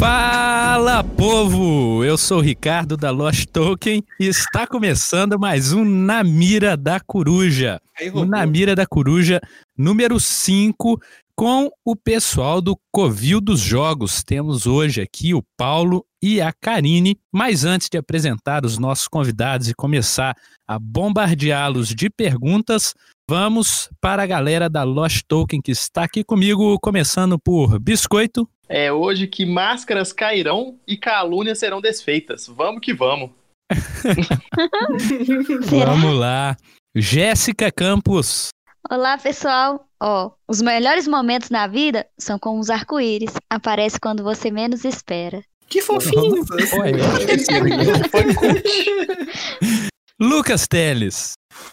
Fala, povo! Eu sou o Ricardo da Lost Token e está começando mais um Na Mira da Coruja. O Na Mira da Coruja número 5 com o pessoal do Covil dos Jogos. Temos hoje aqui o Paulo e a Karine. Mas antes de apresentar os nossos convidados e começar a bombardeá-los de perguntas, vamos para a galera da Lost Token que está aqui comigo, começando por Biscoito. É hoje que máscaras cairão e calúnias serão desfeitas. Vamos que vamos. vamos lá. Jéssica Campos. Olá, pessoal. Ó, os melhores momentos na vida são com os arco-íris. Aparece quando você menos espera. Que fofinho. Lucas Teles.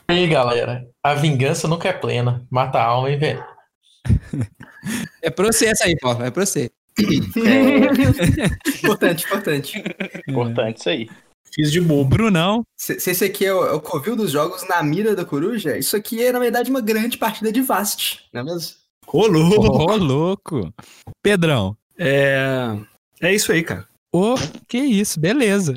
E aí, galera. A vingança nunca é plena. Mata a alma e velho. É pra você essa aí, Paulo. É pra você. É. importante, importante. Importante isso aí. Fiz de bobo. Brunão. Se, se esse aqui é o, é o Covil dos jogos na mira da coruja, isso aqui é, na verdade, uma grande partida de Vast, não é mesmo? Ô, louco! Ô, louco! Pedrão. É. É isso aí, cara. Ô, oh, que isso, beleza.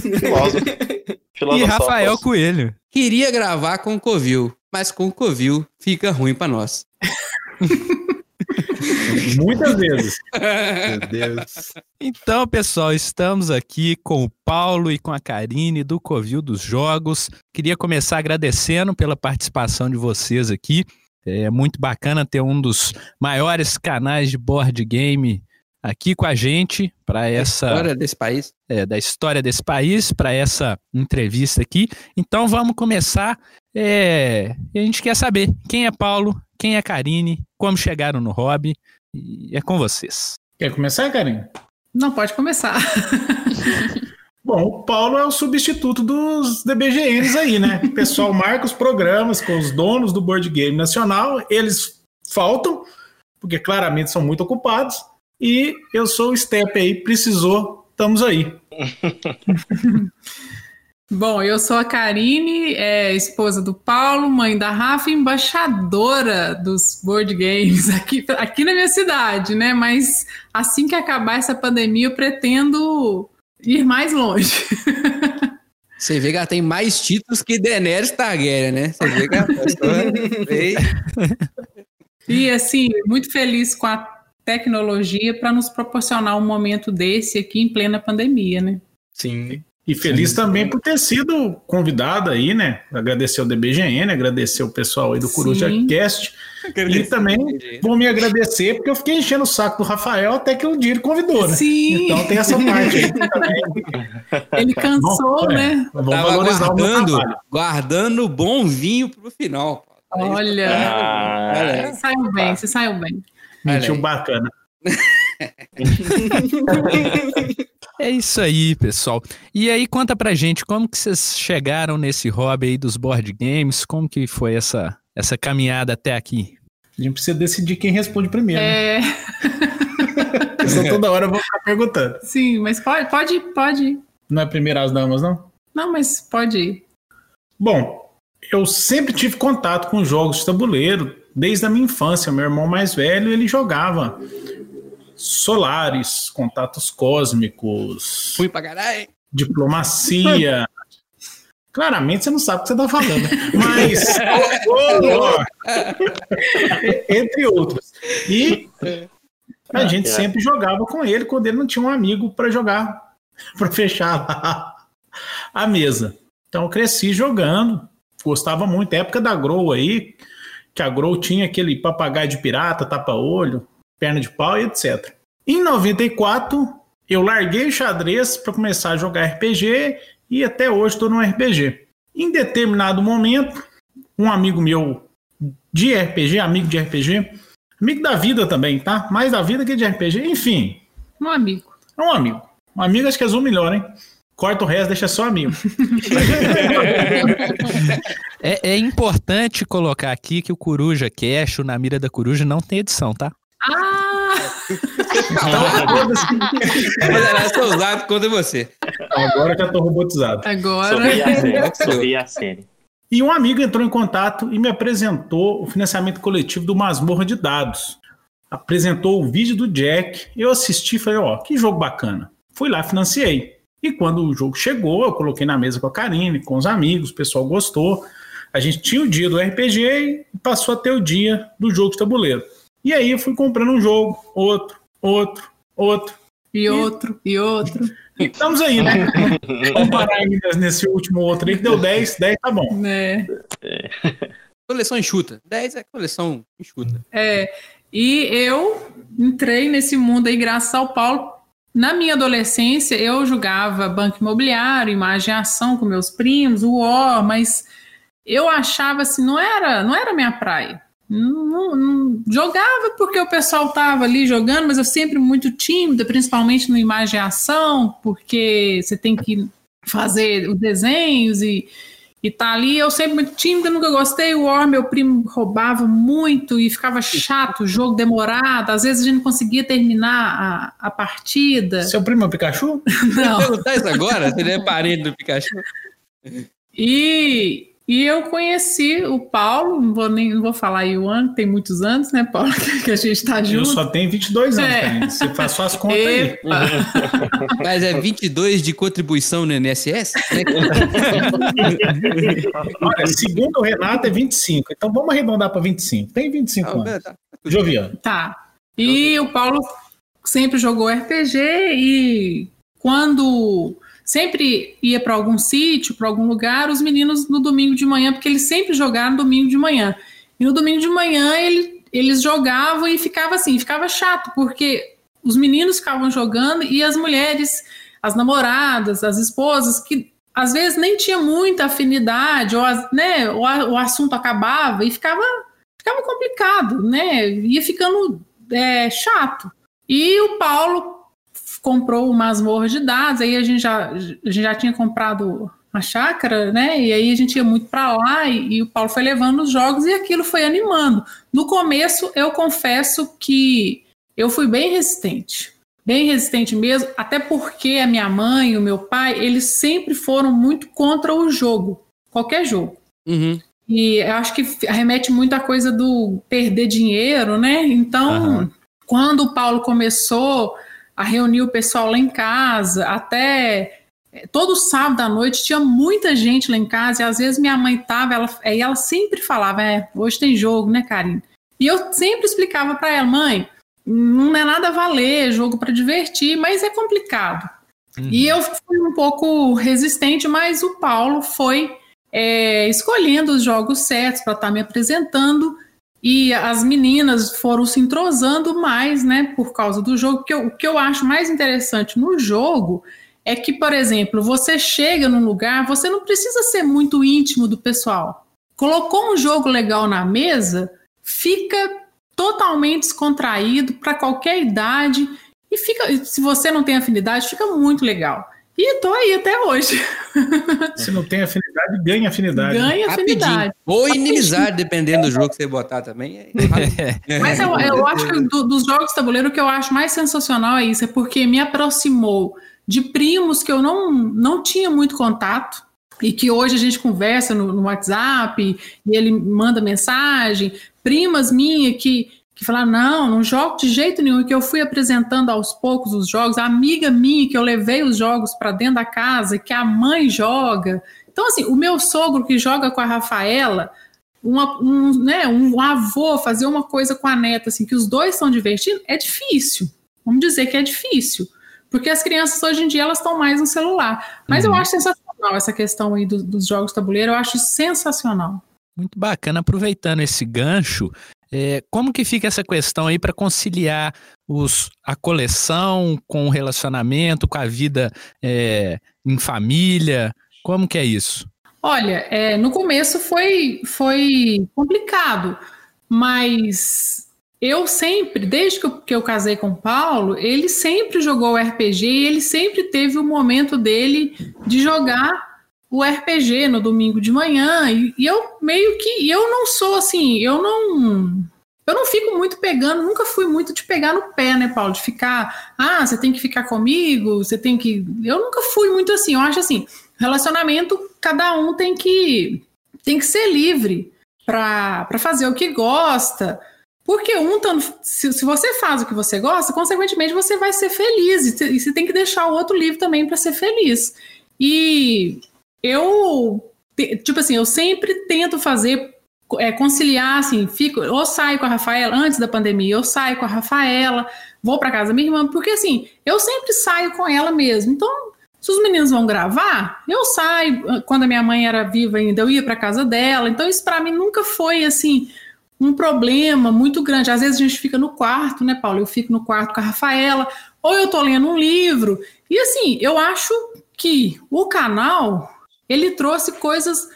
Filósofo. E Rafael Coelho. Queria gravar com o Covil, mas com o Covil fica ruim para nós. Muitas vezes. Meu Deus. Então, pessoal, estamos aqui com o Paulo e com a Karine do Covil dos Jogos. Queria começar agradecendo pela participação de vocês aqui. É muito bacana ter um dos maiores canais de board game aqui com a gente para essa da história desse país. É, da história desse país para essa entrevista aqui. Então vamos começar. É, a gente quer saber quem é Paulo, quem é Karine, como chegaram no hobby. E é com vocês. Quer começar, Karine? Não, pode começar. Bom, o Paulo é o substituto dos DBGNs aí, né? O pessoal marca os programas com os donos do Board Game Nacional, eles faltam, porque claramente são muito ocupados, e eu sou o Step aí, precisou, estamos aí. Bom, eu sou a Karine, é, esposa do Paulo, mãe da Rafa, embaixadora dos board games aqui, aqui na minha cidade, né? Mas assim que acabar essa pandemia, eu pretendo ir mais longe. Você vê que ela tem mais títulos que Daenerys Targaryen, né? Você vê que a pessoa veio... E assim, muito feliz com a tecnologia para nos proporcionar um momento desse aqui em plena pandemia, né? Sim. E feliz Sim. também por ter sido convidado aí, né? Agradecer o DBGN, agradecer o pessoal aí do Coruja Sim. Cast. E também vou me agradecer, porque eu fiquei enchendo o saco do Rafael até que um dia ele convidou, né? Sim. Então tem essa parte aí também. Ele cansou, Bom, é, né? Vamos Tava valorizar guardando, o guardando bom vinho pro final. Olha, ah, você saiu bem, você saiu bem. Mentiu bacana. É isso aí, pessoal. E aí, conta pra gente como que vocês chegaram nesse hobby aí dos board games, como que foi essa, essa caminhada até aqui? A gente precisa decidir quem responde primeiro. Né? É. Né? Toda hora eu vou ficar perguntando. Sim, mas pode, pode, pode. Não é primeiro as damas, não? Não, mas pode ir. Bom, eu sempre tive contato com jogos de tabuleiro, desde a minha infância. Meu irmão mais velho, ele jogava solares, contatos cósmicos. Fui pra caralho. Diplomacia. Claramente você não sabe o que você tá falando. Mas. entre outros. E a gente sempre jogava com ele quando ele não tinha um amigo para jogar, para fechar a, a mesa. Então eu cresci jogando, gostava muito. época da Grow aí, que a Grow tinha aquele papagaio de pirata, tapa-olho, perna de pau e etc. Em 94, eu larguei o xadrez para começar a jogar RPG e até hoje estou no RPG. Em determinado momento, um amigo meu de RPG, amigo de RPG, amigo da vida também, tá? Mais da vida que de RPG, enfim. Um amigo. É um amigo. Um amigo acho que é azul melhor, hein? Corta o resto, deixa só amigo. é, é, importante colocar aqui que o Coruja Cash, o Na Mira da Coruja, não tem edição, tá? Ah! Poderá ser usado contra você. Agora já estou robotizado. Agora. Sorri a série. E um amigo entrou em contato e me apresentou o financiamento coletivo do Masmorra de Dados. apresentou o vídeo do Jack. Eu assisti e falei, ó, que jogo bacana. Fui lá, financiei. E quando o jogo chegou, eu coloquei na mesa com a Karine, com os amigos, o pessoal gostou. A gente tinha o dia do RPG e passou a ter o dia do jogo de tabuleiro. E aí eu fui comprando um jogo, outro, outro, outro. E outro, e outro. E estamos aí, né? Vamos parar aí nesse último outro aí que deu 10, 10 tá bom. né? Coleção enxuta. 10 é coleção enxuta. É, e eu entrei nesse mundo aí graças ao Paulo. Na minha adolescência, eu jogava banco imobiliário, imagem e ação com meus primos, o War, mas eu achava assim, não era, não era minha praia. Não, não- não- jogava porque o pessoal tava ali jogando, mas eu sempre muito tímida, principalmente no imagem e ação, porque você tem que fazer os desenhos e, e tá ali. Eu sempre muito tímida, nunca gostei. O War, meu primo roubava muito e ficava chato, o jogo demorado. Às vezes a gente não conseguia terminar a, a partida. Seu primo é o Pikachu? Não. Perguntar isso agora? Se ele é parente do Pikachu. E, e eu conheci o Paulo, não vou, nem, não vou falar aí o ano, tem muitos anos, né, Paulo, que a gente tá Eu junto. só tenho 22 anos, É. Você faz só as contas aí. Epa. Mas é 22 de contribuição no INSS? Né? Olha, segundo o Renato é 25. Então vamos arredondar para 25. Tem 25 Ah, anos. tá. Joviano. Tá. E o Paulo sempre jogou RPG e quando sempre ia para algum sítio, para algum lugar, os meninos no domingo de manhã, porque eles sempre jogaram domingo de manhã. E no domingo de manhã ele- eles jogavam e ficava assim, ficava chato, porque os meninos ficavam jogando e as mulheres, as namoradas, as esposas, que às vezes nem tinha muita afinidade, ou, né, o, a- o assunto acabava e ficava ficava complicado, né? Ia ficando é, chato. E o Paulo comprou o masmorra de dados, aí a gente já, a gente já tinha comprado a chácara, né? E aí a gente ia muito para lá e, e o Paulo foi levando os jogos e aquilo foi animando. No começo, eu confesso que eu fui bem resistente. Bem resistente mesmo, até porque a minha mãe e o meu pai, eles sempre foram muito contra o jogo, qualquer jogo. Uhum. E eu acho que remete muito à coisa do perder dinheiro, né? Então, Aham. quando o Paulo começou a reunir o pessoal lá em casa, até eh, todo sábado à noite tinha muita gente lá em casa, e às vezes minha mãe tava, ela, aí ela sempre falava, é, hoje tem jogo, né, Karine? E eu sempre explicava para ela, mãe, não é nada a valer, é jogo para divertir, mas é complicado. E eu fui um pouco resistente, mas o Paulo foi é, escolhendo os jogos certos para estar me apresentando e as meninas foram se entrosando mais, né, por causa do jogo. Que eu- o que eu acho mais interessante no jogo é que, por exemplo, você chega num lugar, você não precisa ser muito íntimo do pessoal. Colocou um jogo legal na mesa, fica totalmente descontraído para qualquer idade e fica, se você não tem afinidade, fica muito legal. E tô aí até hoje. Se não tem afinidade, ganha afinidade. Ganha Rapidinho. afinidade. Ou inimizade, dependendo do jogo que você botar também. É- Mas eu, eu acho que do- dos jogos de tabuleiro, o que eu acho mais sensacional é isso, é porque me aproximou de primos que eu não, não tinha muito contato e que hoje a gente conversa no, no WhatsApp e ele manda mensagem, primas minhas que, que falaram, não, não jogo de jeito nenhum, e que eu fui apresentando aos poucos os jogos, a amiga minha que eu levei os jogos para dentro da casa, que a mãe joga. Então, assim, o meu sogro que joga com a Rafaela, uma- um, né, um avô fazer uma coisa com a neta, assim, que os dois estão divertindo, é difícil. Vamos dizer que é difícil. Porque as crianças hoje em dia elas estão mais no celular. Mas eu acho sensacional essa questão aí do- dos jogos tabuleiro, eu acho sensacional. Muito bacana. Aproveitando esse gancho, é, como que fica essa questão aí para conciliar os, a coleção com o relacionamento, com a vida é, em família? Como que é isso? Olha, é, no começo foi, foi complicado, mas eu sempre, desde que eu, que eu casei com o Paulo, ele sempre jogou RPG e ele sempre teve o momento dele de jogar o RPG no domingo de manhã. E, e eu meio que. eu não sou assim, eu não. Eu não fico muito pegando, nunca fui muito de pegar no pé, né, Paulo? De ficar, ah, você tem que ficar comigo, você tem que. Eu nunca fui muito assim. Eu acho assim, relacionamento, cada um tem que tem que ser livre para fazer o que gosta. Porque um, se, se você faz o que você gosta, consequentemente você vai ser feliz. E, e você tem que deixar o outro livre também para ser feliz. E eu, tipo assim, eu sempre tento fazer é, conciliar, assim, fico, ou saio com a Rafaela, antes da pandemia, eu saio com a Rafaela, vou para casa da minha irmã, porque assim, eu sempre saio com ela mesmo. Então, se os meninos vão gravar, eu saio. Quando a minha mãe era viva ainda, eu ia para casa dela. Então, isso para mim nunca foi assim um problema muito grande. Às vezes a gente fica no quarto, né, Paulo? Eu fico no quarto com a Rafaela, ou eu tô lendo um livro. E assim, eu acho que o canal ele trouxe coisas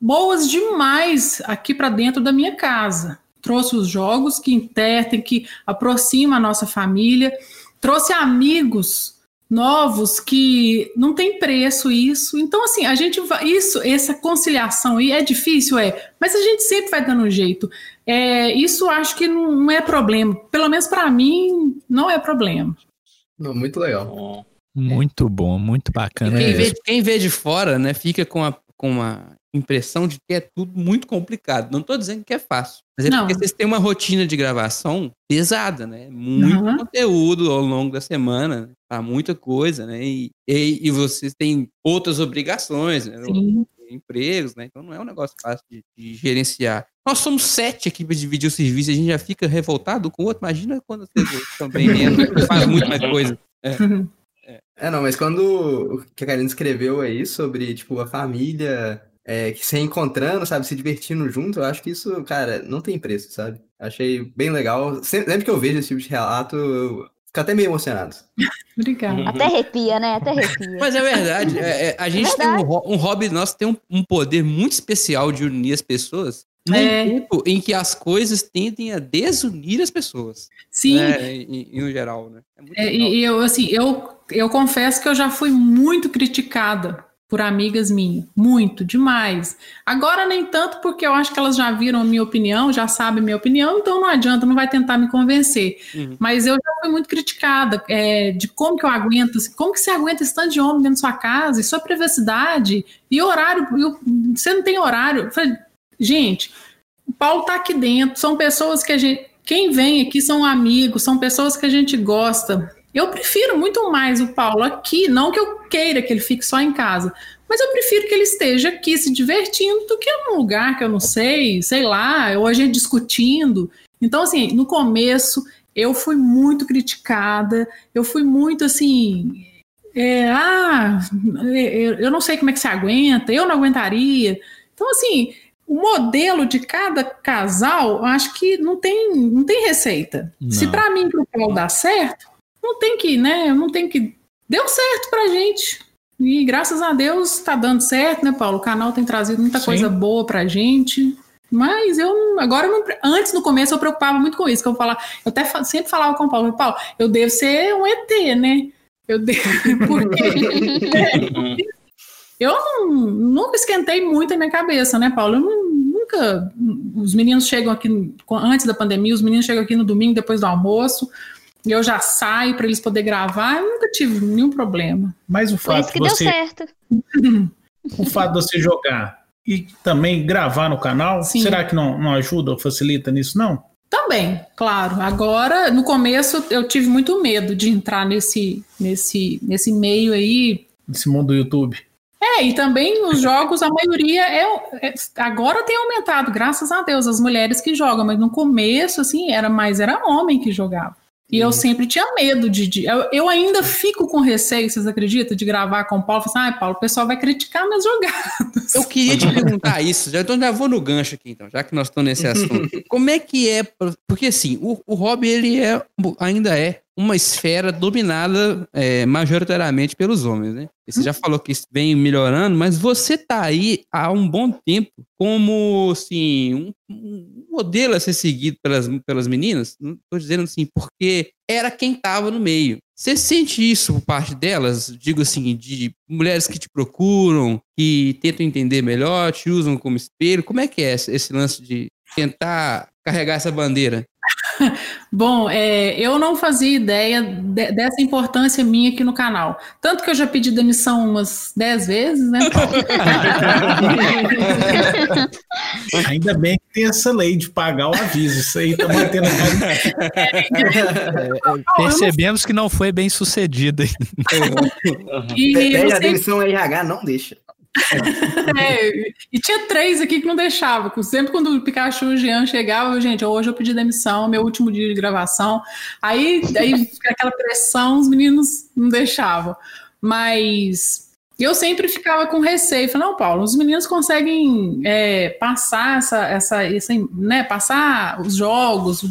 boas demais aqui para dentro da minha casa. Trouxe os jogos que intertem, que aproximam a nossa família, trouxe amigos novos que não tem preço isso. Então, assim, a gente vai. Isso, essa conciliação aí é difícil, é, mas a gente sempre vai dando um jeito. É, isso acho que não é problema. Pelo menos para mim, não é problema. Não, muito legal. Muito bom, muito bacana. Quem vê, quem vê, de fora, né, fica com, a, com uma impressão de que é tudo muito complicado. Não estou dizendo que é fácil, mas é não. porque vocês têm uma rotina de gravação pesada, né? Muito uhum. conteúdo ao longo da semana, né? para muita coisa, né? E, e, e, vocês têm outras obrigações, né? Sim. empregos, né? Então não é um negócio fácil de, de gerenciar. Nós somos sete aqui para dividir o serviço, a gente já fica revoltado com o outro. Imagina quando vocês estão bem menos, faz muito mais coisa. É. É. é, não, mas quando o que a Karine escreveu aí sobre, tipo, a família é, se encontrando, sabe, se divertindo junto, eu acho que isso, cara, não tem preço, sabe? Achei bem legal. Sempre, sempre que eu vejo esse tipo de relato, eu fico até meio emocionado. Obrigada. Uhum. Até arrepia, né? Até arrepia. Mas é verdade. É, é, a gente é verdade. tem um, um hobby nosso tem um, um, poder muito especial de unir as pessoas. Num é. tempo em que as coisas tendem a desunir as pessoas. Sim. Né? Em, em, geral, né? É, e eu, assim, eu, eu confesso que eu já fui muito criticada por amigas minhas, muito, demais. Agora nem tanto porque eu acho que elas já viram a minha opinião, já sabem minha opinião, então não adianta, não vai tentar me convencer. Uhum. Mas eu já fui muito criticada é, de como que eu aguento, como que você aguenta esse tanto de homem dentro da sua casa, e sua privacidade, e horário, eu, você não tem horário. Falei, gente, o Paulo tá aqui dentro, são pessoas que a gente, quem vem aqui são amigos, são pessoas que a gente gosta, eu prefiro muito mais o Paulo aqui, não que eu queira que ele fique só em casa, mas eu prefiro que ele esteja aqui se divertindo do que num lugar que eu não sei, sei lá, ou a gente discutindo. Então, assim, no começo eu fui muito criticada, eu fui muito assim. É, ah, eu não sei como é que se aguenta, eu não aguentaria. Então, assim, o modelo de cada casal, acho que não tem, não tem receita. Não. Se para mim e o Paulo dá certo, não tem que, né? Não tem que. Deu certo pra gente. E graças a Deus tá dando certo, né, Paulo? O canal tem trazido muita Sim. coisa boa pra gente. Mas eu agora não, antes no começo eu preocupava muito com isso, que eu falar, eu até sempre falava com o Paulo, Paulo, eu devo ser um ET, né? Eu devo porque eu não, nunca esquentei muito a minha cabeça, né, Paulo? Eu não, nunca os meninos chegam aqui antes da pandemia, os meninos chegam aqui no domingo depois do almoço e eu já saio para eles poderem gravar, eu nunca tive nenhum problema. Mas o fato que de você. Deu certo. o fato de você jogar e também gravar no canal, Sim. será que não, não ajuda ou facilita nisso, não? Também, claro. Agora, no começo, eu tive muito medo de entrar nesse, nesse, nesse meio aí. Nesse mundo do YouTube. É, e também os jogos, a maioria é, é, agora tem aumentado, graças a Deus, as mulheres que jogam, mas no começo, assim, era mais era homem que jogava. E eu uhum. sempre tinha medo de. de eu, eu, ainda fico com receio, vocês acreditam, de gravar com o Paulo. Assim, ah, Paulo, o pessoal vai criticar minhas jogadas. Eu queria te perguntar isso, já, então já vou no gancho aqui, então, já que nós estamos nesse assunto. Como é que é. Porque assim, o, o hobby ele é, ainda é uma esfera dominada é, majoritariamente pelos homens, né? Você já falou que isso vem melhorando, mas você tá aí há um bom tempo como, assim, um, um modelo a ser seguido pelas, pelas meninas. Não tô dizendo assim, porque era quem tava no meio. Você sente isso por parte delas? Digo assim, de mulheres que te procuram, que tentam entender melhor, te usam como espelho. Como é que é esse lance de tentar carregar essa bandeira? Bom, é, eu não fazia ideia de, dessa importância minha aqui no canal. Tanto que eu já pedi demissão umas dez vezes, né? Ainda bem que tem essa lei de pagar o aviso. Isso aí tá mantendo. É, percebemos que não foi bem sucedida. E Pede a demissão RH, não deixa. É, e tinha três aqui que não deixava. Sempre quando o Pikachu e o Jean chegavam, gente, hoje eu pedi demissão, meu último dia de gravação. Aí, aí aquela pressão, os meninos não deixavam. Mas eu sempre ficava com receio. Falei, não, Paulo, os meninos conseguem é, passar essa, essa, essa, né, passar os jogos,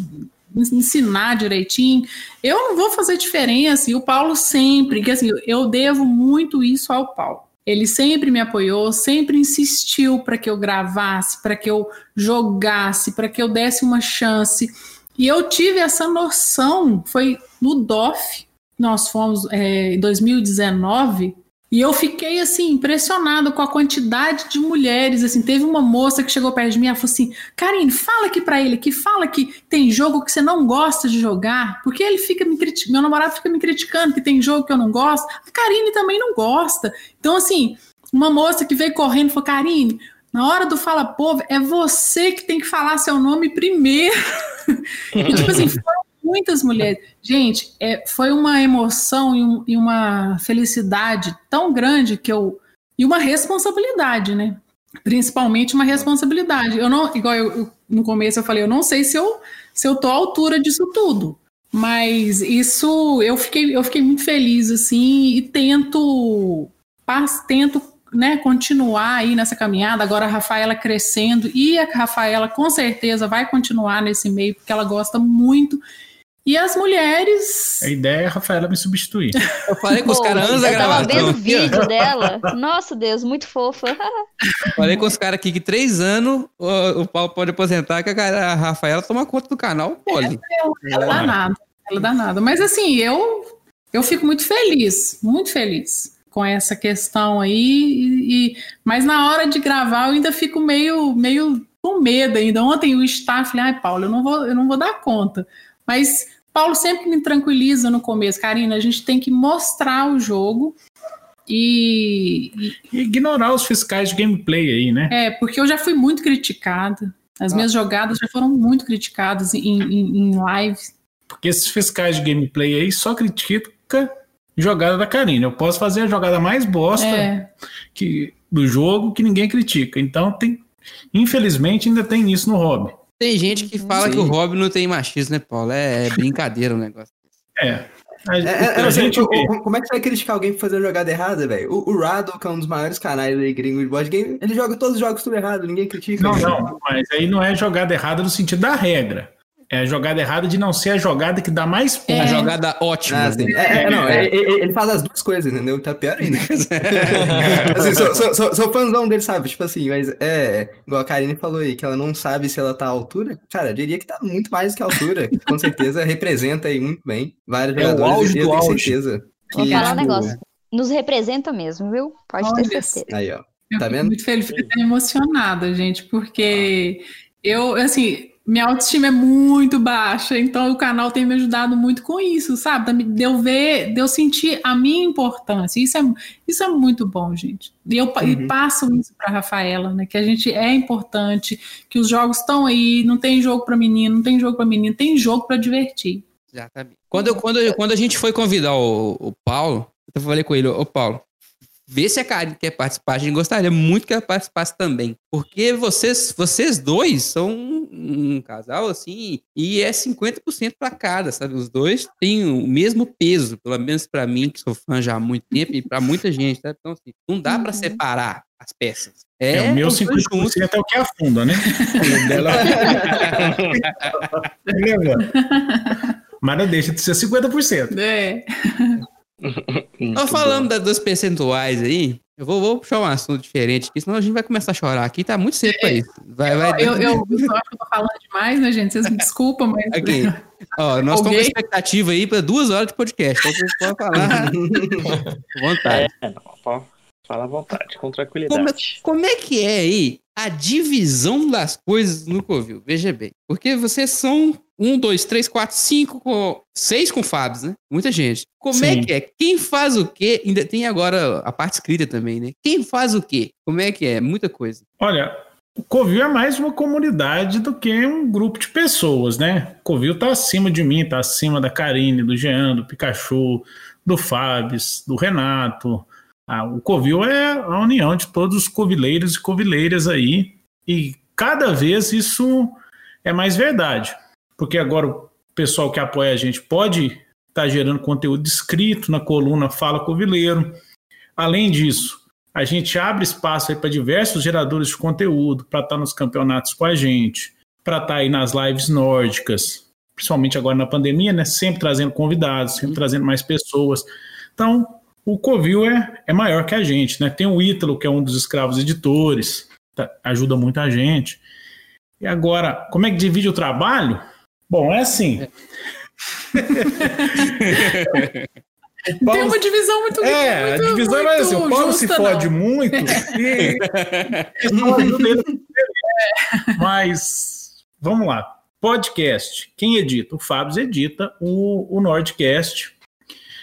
ensinar direitinho. Eu não vou fazer diferença. E o Paulo sempre, que assim, eu devo muito isso ao Paulo. Ele sempre me apoiou, sempre insistiu para que eu gravasse, para que eu jogasse, para que eu desse uma chance. E eu tive essa noção, foi no DOF, nós fomos é, em 2019, e eu fiquei assim impressionado com a quantidade de mulheres. Assim, teve uma moça que chegou perto de mim e falou assim: Karine, fala aqui para ele que fala que tem jogo que você não gosta de jogar, porque ele fica me criticando, meu namorado fica me criticando que tem jogo que eu não gosto. A Karine também não gosta. Então, assim, uma moça que veio correndo falou: Karine, na hora do Fala Povo, é você que tem que falar seu nome primeiro. e, tipo assim, foram muitas mulheres. Gente, é, foi uma emoção e, um, e, uma felicidade tão grande que eu. E uma responsabilidade, né? Principalmente uma responsabilidade. Eu não, igual eu, eu, no começo eu falei, eu não sei se eu, se eu tô à altura disso tudo. Mas isso eu fiquei, eu fiquei muito feliz, assim, e tento, tento né, continuar aí nessa caminhada. Agora a Rafaela crescendo, e a Rafaela com certeza vai continuar nesse meio, porque ela gosta muito. E as mulheres. A ideia é a Rafaela me substituir. Eu falei com os caras antes da gravação. Eu tava vendo o vídeo dela. Nossa Deus, muito fofa. falei com os caras aqui que três anos o, o Paulo pode aposentar, que a, a Rafaela toma conta do canal, pode. É, ela dá nada. Ela dá nada. Mas assim, eu, eu fico muito feliz, muito feliz com essa questão aí. E, e, mas na hora de gravar eu ainda fico meio, meio com medo ainda. Ontem o staff, falei, ai, Paulo, eu não vou, eu não vou dar conta. Mas Paulo sempre me tranquiliza no começo, Karina, a gente tem que mostrar o jogo e, e... Ignorar os fiscais de gameplay aí, né? É, porque eu já fui muito criticada. As ah. minhas jogadas já foram muito criticadas em, em, em live. Porque esses fiscais de gameplay aí só critica jogada da Karina. Eu posso fazer a jogada mais bosta é. que, do jogo que ninguém critica. Então tem. Infelizmente ainda tem isso no hobby. Tem gente que fala Sim. que o Robin não tem machismo, né, Paulo? É, é brincadeira o negócio. É. A, é, é, gente, como é que você vai criticar alguém por fazer uma jogada errada, velho? O, o Rado, que é um dos maiores canais aí, gringo de board game, ele joga todos os jogos tudo errado, ninguém critica. Não, não, mas aí não é jogada errada no sentido da regra. É a jogada errada de não ser a jogada que dá mais pontos. É. A jogada ótima. Ah, assim. é, é, não, é, ele faz as duas coisas, entendeu? Tá pior ainda. assim, sou, sou, sou, sou fãzão dele, sabe? Tipo assim, mas é. Igual a Karine falou aí, que ela não sabe se ela tá à altura. Cara, eu diria que tá muito mais que a altura. Com certeza representa aí muito bem vários jogadores. É o auge eu tenho auge. certeza. Que, Vou falar tipo... um negócio. Nos representa mesmo, viu? Pode Olha ter certeza. Aí, ó. Eu tá vendo? muito feliz, fiquei emocionada, gente, porque eu, assim, minha autoestima é muito baixa, então o canal tem me ajudado muito com isso, sabe? De eu ver, de eu sentir a minha importância. Isso é, isso é muito bom, gente. E eu uhum. e passo isso para Rafaela, né? Que a gente é importante, que os jogos estão aí, não tem jogo para menino, não tem jogo para menino, tem jogo para divertir. Exatamente. Quando, quando, quando a gente foi convidar o, o Paulo, eu falei com ele, ô Paulo, Vê se a Karine quer participar. A gente gostaria muito que ela participasse também. Porque vocês, vocês dois são um, casal, assim, e é 50% para cada, sabe? Os dois têm o mesmo peso, pelo menos para mim, que sou fã já há muito tempo, e para muita gente, tá? Então, assim, não dá para uhum. separar as peças. É, é o meu 50% juntos. é o que afunda, né? Mas não deixa de ser 50%. É. Nós falando das, dos percentuais aí, eu vou, vou puxar um assunto diferente aqui, senão a gente vai começar a chorar aqui, tá muito cedo pra isso. Vai, vai... Eu, eu, eu, acho que eu tô falando demais, né, gente? Vocês me desculpam, mas. Aqui. Ó, nós estamos com expectativa aí para duas horas de podcast, então vocês podem falar. vontade. É, não, fala à vontade, com tranquilidade. Como, como é que é aí a divisão das coisas no Covil? Veja bem. Porque vocês são um, dois, três, quatro, cinco, com, seis com Fabs, né? Muita gente. Como é Sim. é que é? Quem faz o quê? Ainda tem agora a parte escrita também, né? Quem faz o quê? Como é que é? Muita coisa. Olha, o Covil é mais uma comunidade do que um grupo de pessoas, né? O Covil tá acima de mim, tá acima da Karine, do Jean, do Pikachu, do Fábio, do Renato. Ah, o Covil é a união de todos os covileiros e covileiras aí. E cada vez isso é mais verdade. Porque agora o pessoal que apoia a gente pode estar tá gerando conteúdo escrito na coluna Fala Covileiro. Além disso, a gente abre espaço para diversos geradores de conteúdo para estar tá nos campeonatos com a gente, para estar tá aí nas lives nórdicas, principalmente agora na pandemia, né? Sempre trazendo convidados, sempre trazendo mais pessoas. Então, o Covil é, é maior que a gente, né? Tem o Ítalo, que é um dos escravos editores, tá, ajuda muito a gente. E agora, como é que divide o trabalho? Bom, é assim. Paulo... Tem uma divisão muito É, muito, a divisão é assim, o Paulo se fode não. muito e ele. Mas, vamos lá. Podcast. Quem edita? O Fábio edita o, o Nordcast.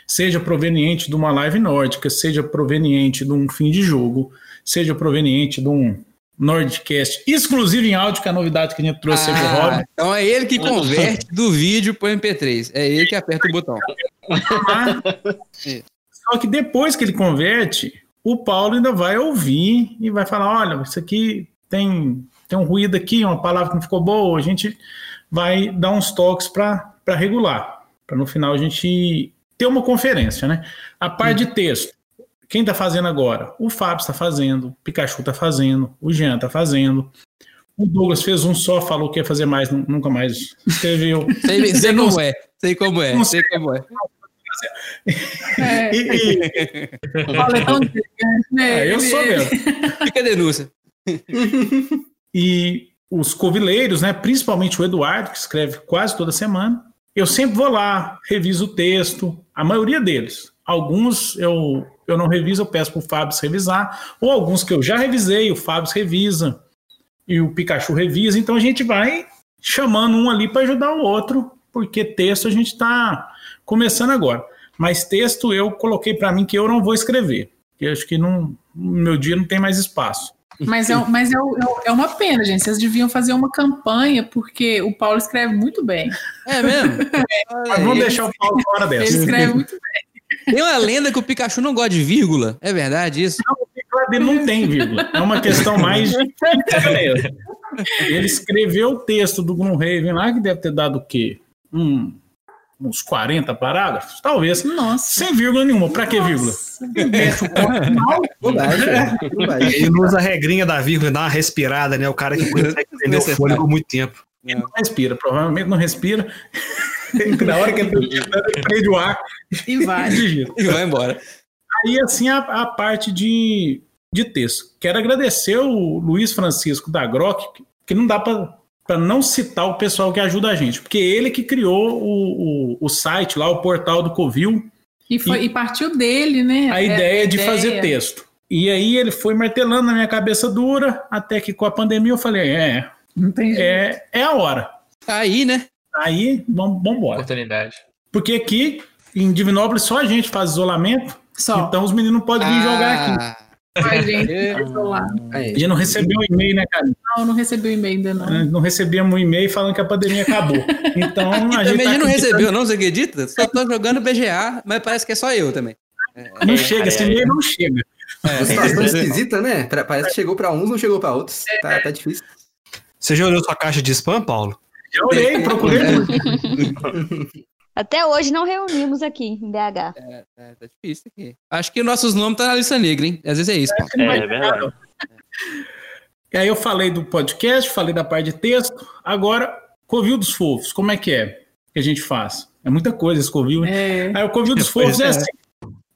Seja proveniente de uma live nórdica, seja proveniente de um fim de jogo, seja proveniente de um Nordcast exclusivo em áudio, que é a novidade que a gente trouxe ah, pro Rob. Então é ele que converte do vídeo para MP3. É ele que aperta o botão. Só que depois que ele converte, o Paulo ainda vai ouvir e vai falar: olha, isso aqui tem, tem um ruído aqui, uma palavra que não ficou boa. A gente vai dar uns toques para regular, para no final a gente ter uma conferência, né? A parte de texto. Quem está fazendo agora? O Fábio está fazendo, o Pikachu está fazendo, o Jean está fazendo. O Douglas fez um só, falou que ia fazer mais, nunca mais escreveu. sei, sei como é, sei como é, sei como é. É. E, e... Fala tão né? É, eu sou mesmo. Fica a denúncia. E os covileiros, né, principalmente o Eduardo, que escreve quase toda semana, eu sempre vou lá, reviso o texto, a maioria deles. Alguns eu eu não reviso, eu peço para o Fábio revisar, ou alguns que eu já revisei, o Fábio revisa e o Pikachu revisa, então a gente vai chamando um ali para ajudar o outro, porque texto a gente está começando agora. Mas texto eu coloquei para mim que eu não vou escrever, porque eu acho que não, no meu dia não tem mais espaço. Mas, é, mas é, é, é, uma pena, gente. Vocês deviam fazer uma campanha, porque o Paulo escreve muito bem. É mesmo? É, vamos deixar o Paulo fora dessa. Ele escreve muito bem. Tem uma lenda que o Pikachu não gosta de vírgula. É verdade isso? Não, o Pikachu não tem vírgula. É uma questão mais. Ele escreveu o texto do Gloomhaven lá, que deve ter dado o quê? Um, uns 40 parágrafos? Talvez. Nossa. Sem vírgula nenhuma. Pra que vírgula? Ele não usa a regrinha da vírgula, dá uma respirada, né? O cara que consegue entender o fôlego por muito tempo. Ele não respira, provavelmente não respira. Na hora que ele, ele prende o ar e vai. e vai embora. Aí, assim, a, a parte de, de texto. Quero agradecer o Luiz Francisco da Groc, que não dá para não citar o pessoal que ajuda a gente, porque ele que criou o, o, o site lá, o portal do Covil. E, foi, e, e partiu dele, né? A é, ideia de ideia. fazer texto. E aí ele foi martelando na minha cabeça dura, até que com a pandemia eu falei, é, é, é a hora. Tá aí, né? Aí, vamos embora. Oportunidade. Porque aqui, em Divinópolis, só a gente faz isolamento. Só. Então os meninos não podem vir ah. jogar aqui. A gente, a gente não recebeu o e-mail, né, cara? Não, não recebeu e-mail ainda não. Não recebemos um e-mail falando que a pandemia acabou. Então a gente. Também tá não recebeu, não, você acredita? Só tô jogando BGA, mas parece que é só eu também. Não é, chega, esse e-mail não chega. É. Uma situação esquisita, né? Parece que chegou para uns, não chegou para outros. Tá, tá difícil. Você já olhou sua caixa de spam, Paulo? Já olhei, procurei. Até hoje não reunimos aqui em BH. É, é, tá difícil aqui. Acho que nossos nomes estão tá na lista negra, hein? Às vezes é isso. É, é, é verdade. E aí eu falei do podcast, falei da parte de texto. Agora, Covil dos Fofos, como é que é que a gente faz? É muita coisa esse Covil. É. Aí o Covil dos Fofos é, é assim.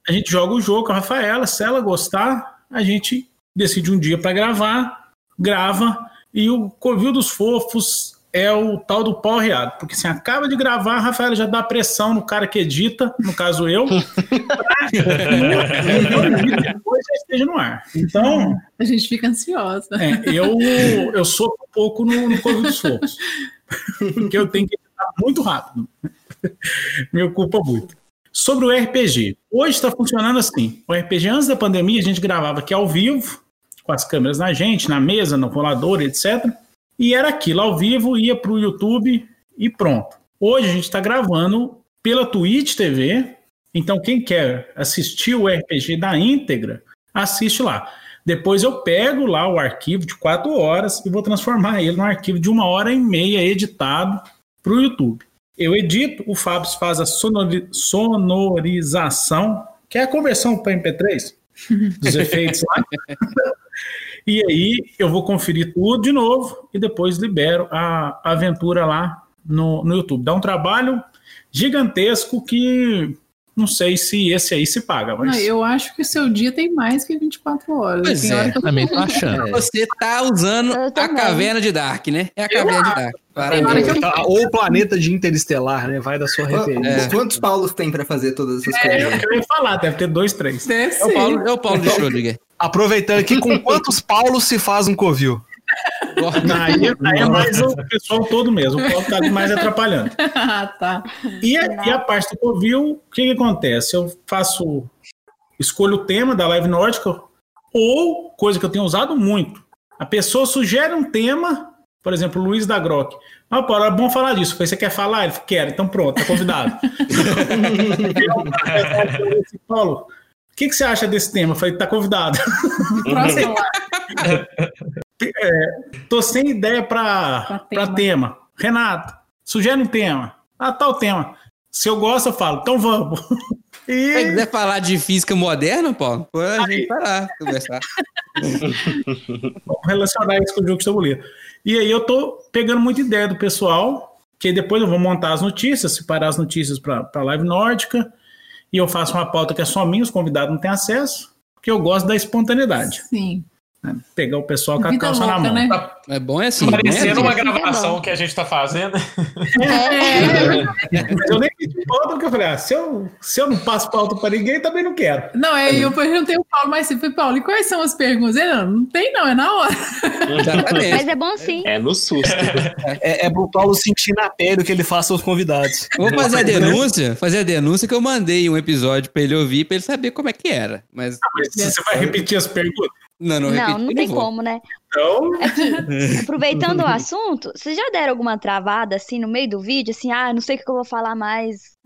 A gente joga o jogo com a Rafaela, se ela gostar, a gente decide um dia para gravar, grava, e o Covil dos Fofos é o tal do pau reado. Porque assim, acaba de gravar, a Rafaela já dá pressão no cara que edita, no caso eu, depois já esteja no ar. Então. A gente fica ansiosa. É, eu, eu sou um pouco no, no Covid dos Focos. porque eu tenho que editar muito rápido. Me ocupa muito. Sobre o RPG. Hoje está funcionando assim. O RPG, antes da pandemia, a gente gravava aqui ao vivo, com as câmeras na gente, na mesa, no rolador, etc. E era aquilo ao vivo, ia para o YouTube e pronto. Hoje a gente está gravando pela Twitch TV. Então, quem quer assistir o RPG da íntegra, assiste lá. Depois eu pego lá o arquivo de quatro horas e vou transformar ele num arquivo de uma hora e meia editado para o YouTube. Eu edito, o Fábio faz a sonori sonorização, que é a conversão para MP3 dos efeitos lá. e aí eu vou conferir tudo de novo e depois libero a aventura lá no, no YouTube. Dá um trabalho gigantesco que não sei se esse aí se paga, mas. Não, eu acho que o seu dia tem mais que 24 horas. Pois tem é, hora que eu também tô achando. Você tá usando a caverna de Dark, né? É a caverna de Dark. Ou o planeta de Interestelar, né? Vai da sua referência. É. Quantos Paulos tem pra fazer todas essas É, coisas? eu ia falar, deve ter dois, três. Deve É o. Paulo, é o Paulo de Schrödinger. Aproveitando aqui, com quantos Paulos se faz um covil? Aí, aí é mais o pessoal todo mesmo. O Paulo tá mais atrapalhando. ah, tá. E a, e a parte do Covil, o que, que acontece? Eu faço. Escolho o tema da live nórdica, ou, coisa que eu tenho usado muito, a pessoa sugere um tema, por exemplo, Luiz da Grock. Ah, Paulo, é bom falar disso. Você quer falar? Ele falou, quero, então pronto, tá convidado. Paulo, o que, que você acha desse tema? Eu falei, tá convidado. Próximo lá. Tô sem ideia para tema. tema. Renato, sugere um tema. Ah, tal tema. Se eu gosto, eu falo, então vamos. Se E quiser falar de física moderna, Paulo, pô, a gente vai lá conversar. vamos relacionar isso com o jogo de tabuleiro. E aí eu tô pegando muita ideia do pessoal, que aí depois eu vou montar as notícias, separar as notícias para a live nórdica, e eu faço uma pauta que é só minha, os convidados não têm acesso, porque eu gosto da espontaneidade. Sim. Né? Pegar o pessoal com a Vida calça na louca, mão. né? Tá É bom é assim. parecendo né? uma assim é gravação bom. que a gente tá fazendo. É, eu nem pedi pauta, porque eu falei, ah, se eu, se eu não passo pauta para ninguém, também não quero. Não, aí eu perguntei o Paulo, mas você foi, Paulo, e quais são as perguntas? Ele, não, não tem não, é na hora. Exatamente. mas é bom sim. É no susto. É, é pro Paulo sentir na pele o que ele faz aos convidados. Vou fazer a denúncia, fazer a denúncia que eu mandei um episódio pra ele ouvir, pra ele saber como é que era. Mas Mas você vai repetir as perguntas? Não, não, Não, não tem como, né? Então, Aproveitando o assunto, vocês já deram alguma travada assim no meio do vídeo? Assim, ah, não sei o que eu vou falar mais.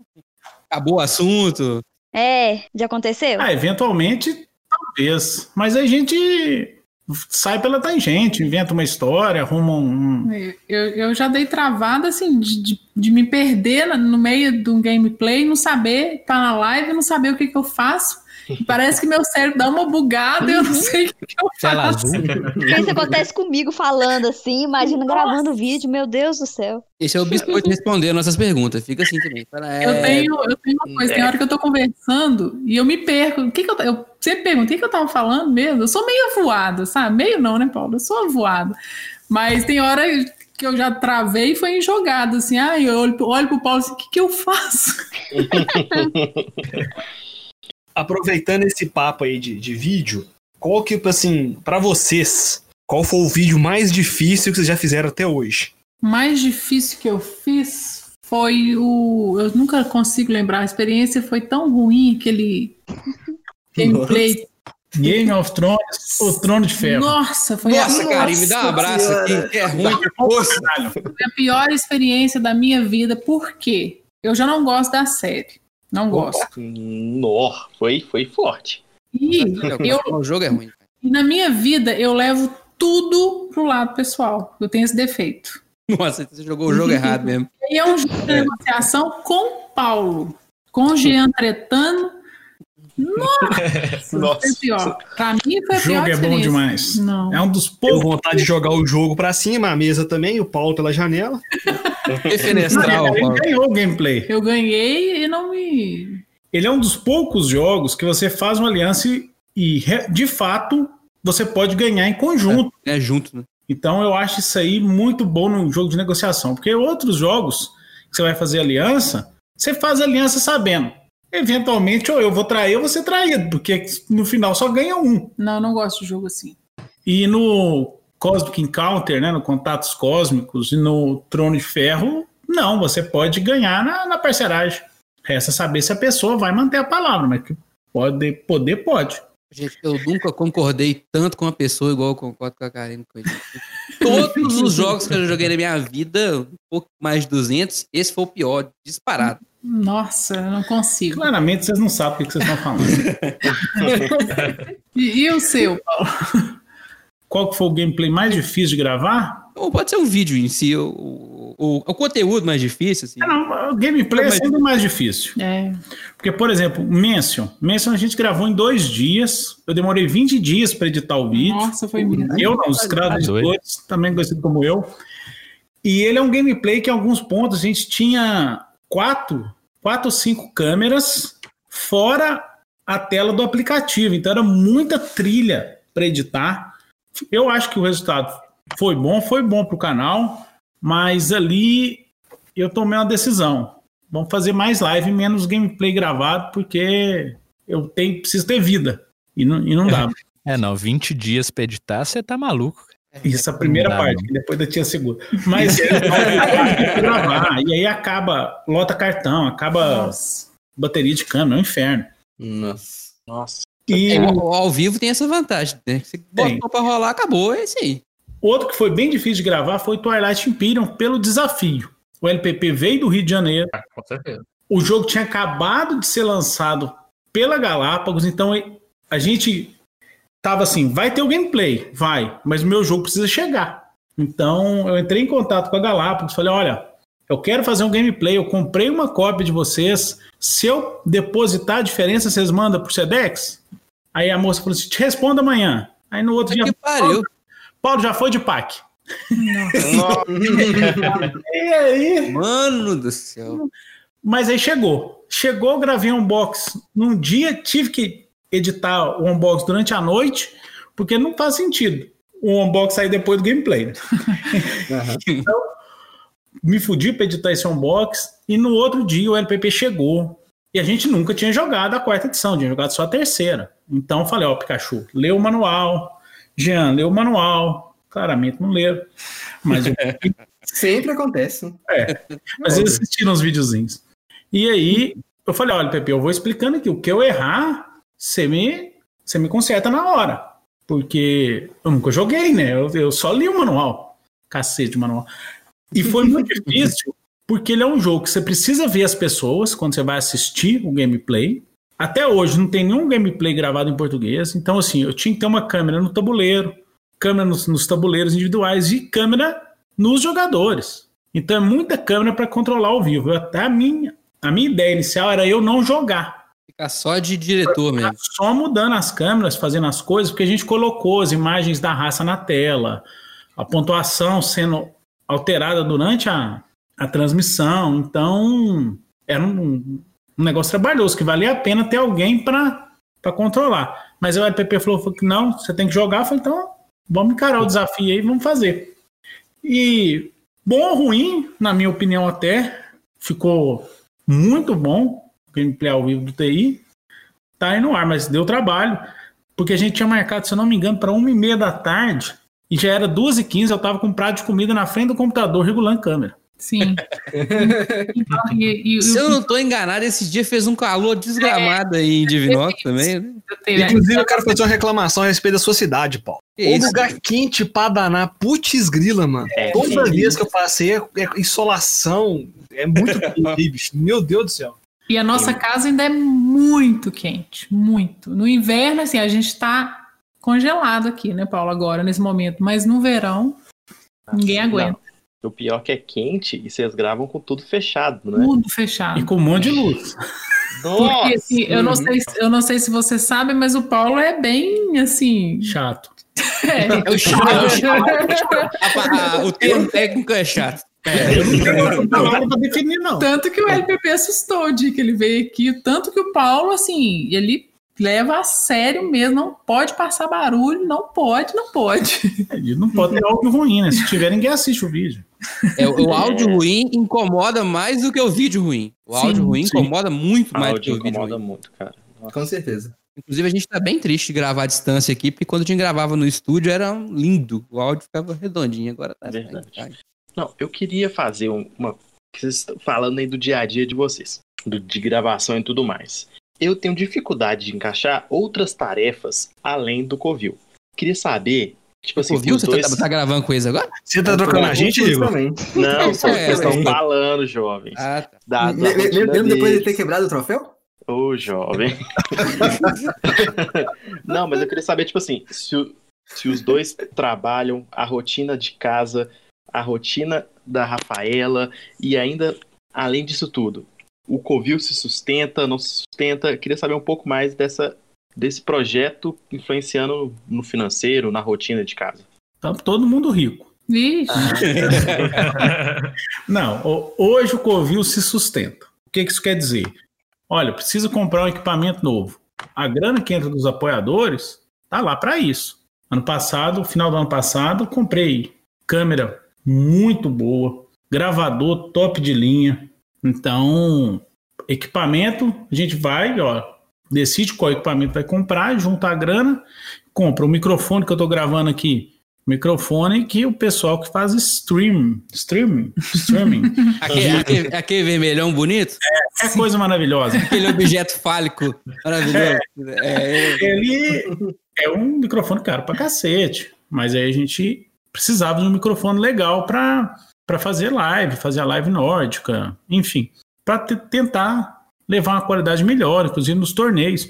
Acabou o assunto. É, já aconteceu? ah, eventualmente, talvez. Mas a gente sai pela tangente, inventa uma história, arruma um. Eu, eu já dei travada, assim, de, de, de me perder no meio de um gameplay, não saber, tá na live, não saber o que, que eu faço. Parece que meu cérebro dá uma bugada e eu não sei o que, que eu faço. azul. Isso acontece comigo falando assim, imagina gravando o vídeo, meu Deus do céu. Esse é o biscoito responder nossas perguntas. Fica assim também. Fala, é, Eu tenho, eu tenho uma coisa, tem hora que eu tô conversando e eu me perco. O que, que eu, eu sempre pergunto, o que, que eu tava falando mesmo? Eu sou meio voada, sabe? Meio não, né, Paulo? Eu sou voada. Mas tem hora que eu já travei e foi em jogada, assim. Ah, eu olho, pro- olho pro Paulo assim, o que, que eu faço? Aproveitando esse papo aí de, de vídeo, qual que, assim, pra vocês, qual foi o vídeo mais difícil que vocês já fizeram até hoje? mais difícil que eu fiz foi o. Eu nunca consigo lembrar. A experiência foi tão ruim aquele gameplay. Game of Thrones, o Trono de Ferro. Nossa, foi Nossa, a, cara, me dá um abraço aqui, que é ruim que força. foi a pior experiência da minha vida. Por quê? Eu já não gosto da série. Não gosto. Nó, foi, foi forte. E, eu, O jogo é ruim. e na minha vida eu levo tudo pro lado pessoal. Eu tenho esse defeito. Nossa, você jogou o jogo errado mesmo. E é um jogo de negociação com Paulo, com o Jean tretando. Nossa, Nossa. foi pior. Pra mim foi O pior jogo é bom demais. Não. É um dos Tenho poucos. vontade de jogar o jogo pra cima, a mesa também, o Paulo pela janela. Defenestral, Ele Paulo. ganhou o gameplay. Eu ganhei e não me. Ele é um dos poucos jogos que você faz uma aliança e, e, de fato, você pode ganhar em conjunto. É junto, né? Então eu acho isso aí muito bom no jogo de negociação, porque outros jogos que você vai fazer aliança, você faz aliança sabendo. Eventualmente, ou eu vou trair ou você traído, porque no final só ganha um. Não, eu não gosto de jogo assim. E no Cosmic Encounter, né, no Contatos Cósmicos e no Trono de Ferro, não, você pode ganhar na, na parceragem. Resta saber se a pessoa vai manter a palavra, mas que pode, poder, pode. Gente, eu nunca concordei tanto com uma pessoa igual eu concordo com a Karine. com ele. Todos os jogos que eu joguei na minha vida, um pouco mais de 200, esse foi o pior, disparado. Nossa, eu não consigo. Claramente vocês não sabem o que vocês estão falando. E, e o seu, Paulo? Qual que foi o gameplay mais difícil de gravar? Ou pode ser um vídeo em si, o, o, o- o conteúdo mais difícil, assim. Ah, não, o gameplay é Mas- sempre mais difícil. É, Porque, por exemplo, Mention. Mention a gente gravou em dois dias. Eu demorei 20 dias para editar o vídeo. nossa, foi mesmo. Eu não, os caras editores, também conhecido como eu. E ele é um gameplay que em alguns pontos a gente tinha quatro, quatro ou cinco câmeras fora a tela do aplicativo. Então era muita trilha para editar. Eu acho que o resultado foi bom, foi bom para o canal, mas ali eu tomei uma decisão. Vamos fazer mais live, menos gameplay gravado, porque eu tenho, preciso ter vida. E não, e não dá. É, não, 20 dias pra editar, você tá maluco. Isso, a primeira dá, parte, não. depois eu tinha a segunda. Mas é, gravar, e aí acaba, lota cartão, acaba Nossa. bateria de câmera, é um inferno. Nossa. Nossa. E É, ao, ao vivo tem essa vantagem, né? Você Tem. botou pra rolar, acabou, é isso aí. Outro que foi bem difícil de gravar foi Twilight Imperium pelo desafio. O LPP veio do Rio de Janeiro, Com certeza. o jogo tinha acabado de ser lançado pela Galápagos, então a gente tava assim, vai ter o gameplay, vai, mas o meu jogo precisa chegar. Então eu entrei em contato com a Galápagos, falei, olha, eu quero fazer um gameplay, eu comprei uma cópia de vocês, se eu depositar a diferença, vocês mandam pro Sedex? Aí a moça falou assim, te respondo amanhã. Aí no outro Que dia, pariu. Paulo já foi de pack. Nossa. E aí? Mano do céu. Mas aí chegou. Chegou, gravei um unbox num dia, tive que editar o unbox durante a noite, porque não faz sentido o unbox sair depois do gameplay. né? Então, me fudi para editar esse unbox e no outro dia o LPP chegou. E a gente nunca tinha jogado a quarta edição, tinha jogado só a terceira. Então eu falei, ó, Pikachu, lê o manual. Jean, lê o manual. Claramente não leram. Mas eu Sempre acontece. né? Mas eles assistiram os videozinhos. E aí, eu falei, olha, Pepe, eu vou explicando aqui. O que eu errar, você me, você me conserta na hora. Porque eu nunca joguei, né? Eu, eu só li o manual. Cacete, o manual. E foi muito difícil, porque ele é um jogo que você precisa ver as pessoas quando você vai assistir o gameplay. Até hoje não tem nenhum gameplay gravado em português. Então, assim, eu tinha que ter uma câmera no tabuleiro, câmera nos, nos tabuleiros individuais e câmera nos jogadores. Então é muita câmera para controlar ao vivo. Até a minha, a minha ideia inicial era eu não jogar. Ficar só de diretor mesmo. Só mudando as câmeras, fazendo as coisas, porque a gente colocou as imagens da raça na tela, a pontuação sendo alterada durante a, a transmissão. Então, era um, um negócio trabalhoso, que valia a pena ter alguém para controlar. Mas o LPP falou, falou que não, você tem que jogar. Eu falei, então, vamos encarar o desafio aí, vamos fazer. E bom ou ruim, na minha opinião até, ficou muito bom o gameplay ao vivo do TI. Tá aí no ar, mas deu trabalho, porque a gente tinha marcado, se eu não me engano, para uma e meia da tarde, e já era duas e quinze, eu tava com um prato de comida na frente do computador, regulando câmera. Sim. Então, e, e- Se eu não tô enganado, esse dia fez um calor desgramado aí em Divinópolis também, né? eu Inclusive, eu quero fazer uma reclamação a respeito da sua cidade, Paulo. Que O isso? lugar quente pra danar, putz grila, mano. É, Toda sim. vez que eu passei é, é insolação, é muito quente, bicho. Meu Deus do céu. E a nossa casa ainda é muito quente, muito. No inverno, assim, a gente tá congelado aqui, né, Paulo, agora, nesse momento. Mas no verão, ninguém aguenta. Não. O pior que é quente e vocês gravam com tudo fechado, né? Tudo fechado. E com um monte de luz. Porque, assim, eu, não sei, se- eu não sei se você sabe, mas o Paulo é bem, assim... Chato. É, É o chato, é o chato. Termo técnico é chato. Eu não tenho pra definir, não. Tanto que o LPP assustou o dia que ele veio aqui. Tanto que o Paulo, assim, ele leva a sério mesmo. Não pode passar barulho, não pode, não pode. E Não pode ter áudio ruim, né? Se tiver, ninguém assiste o vídeo. É, o o áudio ruim incomoda mais do que o vídeo ruim. O Sim, áudio ruim sim. incomoda muito mais do que o vídeo incomoda ruim. muito, cara. Nossa. Com certeza. Inclusive, a gente tá bem triste de gravar à distância aqui, porque quando a gente gravava no estúdio era lindo. O áudio ficava redondinho, agora tá. Verdade. tá- Não, eu queria fazer um- uma. que Vocês estão falando aí do dia a dia de vocês, do, de gravação e tudo mais. eu tenho dificuldade de encaixar outras tarefas além do Covil. Queria saber, tipo assim, Ouviu? Você dois... tá, tá gravando com eles agora? Você tá trocando a gente, Diego? também. Não, só É, vocês estão falando, jovens. Ah, tá. Da, da Mesmo depois de ter quebrado o troféu? Ô, jovem. Não, mas eu queria saber, tipo assim, se, se os dois trabalham a rotina de casa, a rotina da Rafaela e ainda, além disso tudo, o Covil se sustenta, não se sustenta. Eu queria saber um pouco mais dessa, desse projeto influenciando no financeiro, na rotina de casa. Tá todo mundo rico. Vixe. Não, ho- hoje o Covil se sustenta. O que que isso quer dizer? Olha, precisa comprar um equipamento novo. A grana que entra dos apoiadores tá lá para isso. Ano passado, final do ano passado, comprei câmera muito boa, gravador top de linha. Então, equipamento, a gente vai, ó, decide qual equipamento vai comprar, junta a grana, compra o microfone que eu tô gravando aqui, microfone que o pessoal que faz stream, streaming, streaming, Aquele, aquele, aquele vermelhão bonito? é coisa maravilhosa. Aquele objeto fálico maravilhoso. É, Ele é um microfone caro pra cacete, mas aí a gente precisava de um microfone legal para fazer live, fazer a live nórdica, enfim, para tentar levar uma qualidade melhor, inclusive nos torneios.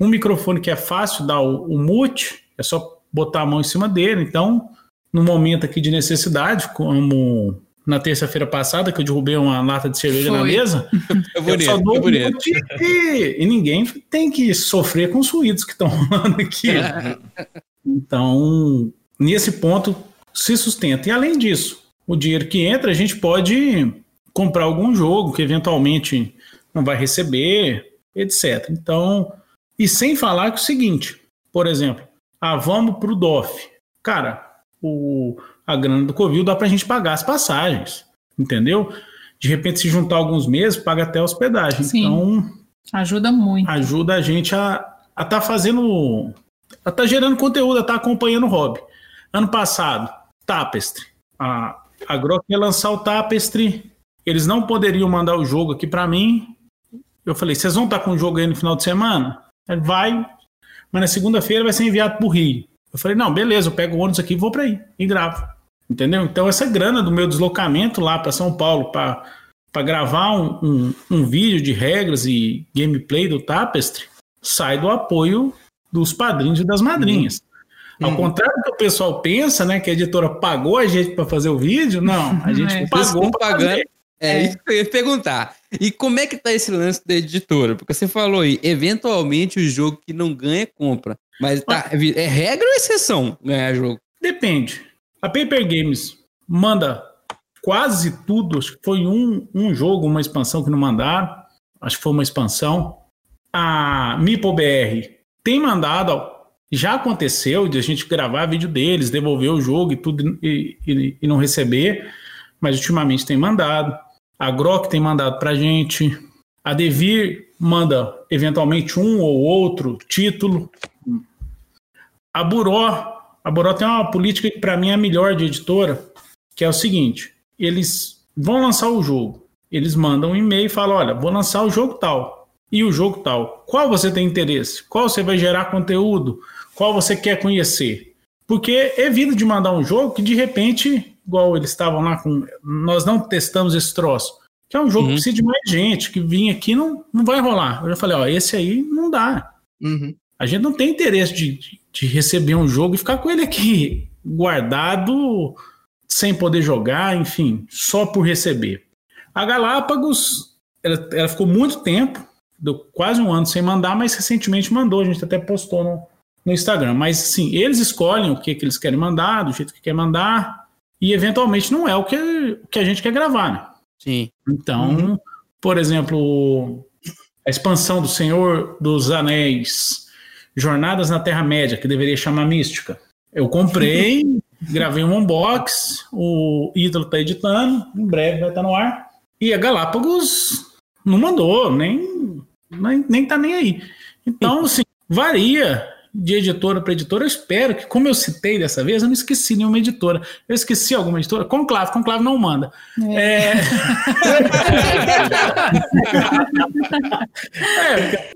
Um microfone que é fácil dar o, o mute, é só botar a mão em cima dele. Então, no momento aqui de necessidade, como na terça-feira passada, que eu derrubei uma lata de cerveja na Foi. mesa, é eu bonito, só dou é bonito. e, e ninguém tem que sofrer com os ruídos que estão rolando aqui. Então, nesse ponto, se sustenta. E além disso, o dinheiro que entra, a gente pode comprar algum jogo que eventualmente não vai receber, etc. Então, e sem falar que é o seguinte, por exemplo, ah, vamos pro DOF. Cara, o, a grana do Covil dá pra gente pagar as passagens, entendeu? De repente, se juntar alguns meses, paga até a hospedagem. Sim. Então, Ajuda muito. ajuda a gente a estar tá fazendo. a tá gerando conteúdo, a estar acompanhando o hobby. Ano passado, Tapestry. A, a Grok ia lançar o Tapestry. Eles não poderiam mandar o jogo aqui para mim. Eu falei, vocês vão estar com o jogo aí no final de semana? Ele vai, mas na segunda-feira vai ser enviado pro Rio. Eu falei, não, beleza, eu pego o ônibus aqui e vou para aí e gravo. Entendeu? Então essa grana do meu deslocamento lá para São Paulo para para gravar um, um, um vídeo de regras e gameplay do Tapestry sai do apoio dos padrinhos e das madrinhas. Ao Uhum. contrário do que o pessoal pensa, né, que a editora pagou a gente para fazer o vídeo, não, a gente É. Vocês pagou para pagando. fazer. É, isso que eu ia perguntar. E como é que tá esse lance da editora? Porque você falou aí, eventualmente o jogo que não ganha, compra. Mas tá, é regra ou exceção ganhar jogo? Depende. A Paper Games manda quase tudo. Acho que foi um, um jogo, uma expansão que não mandaram. Acho que foi uma expansão. A MipoBR tem mandado. Já aconteceu de a gente gravar vídeo deles, devolver o jogo e tudo e, e- e não receber, mas ultimamente tem mandado. A Grok tem mandado pra gente. A Devir manda eventualmente um ou outro título. A Buró, a Buró tem uma política que para mim é a melhor de editora, que é o seguinte: eles vão lançar o jogo, eles mandam um e-mail e falam: olha, vou lançar o jogo tal e o jogo tal. Qual você tem interesse? Qual você vai gerar conteúdo? Qual você quer conhecer? Porque evita de mandar um jogo que de repente, igual eles estavam lá com, nós não testamos esse troço. Que é um jogo Uhum. que precisa de mais gente, que vinha aqui não, não vai rolar. Eu já falei, ó, esse aí não dá. Uhum. A gente não tem interesse de, de- de receber um jogo e ficar com ele aqui guardado, sem poder jogar, enfim, só por receber. A Galápagos, ela, ela ficou muito tempo, deu quase um ano sem mandar, mas recentemente mandou, a gente até postou no, no Instagram. Mas sim, eles escolhem o que, que eles querem mandar, do jeito que quer mandar, e eventualmente não é o que, o que a gente quer gravar, né? Sim. Então, por exemplo, a expansão do Senhor dos Anéis, Jornadas na Terra-média, que deveria chamar Mística. Eu comprei, gravei um unbox, o Ítalo está editando, em breve vai estar no ar. E a Galápagos não mandou, nem, nem, nem tá nem aí. Então, assim, varia de editora para editora, eu espero que, como eu citei dessa vez, eu não esqueci nenhuma editora. Eu esqueci alguma editora. Conclave, Conclave não manda. É. é...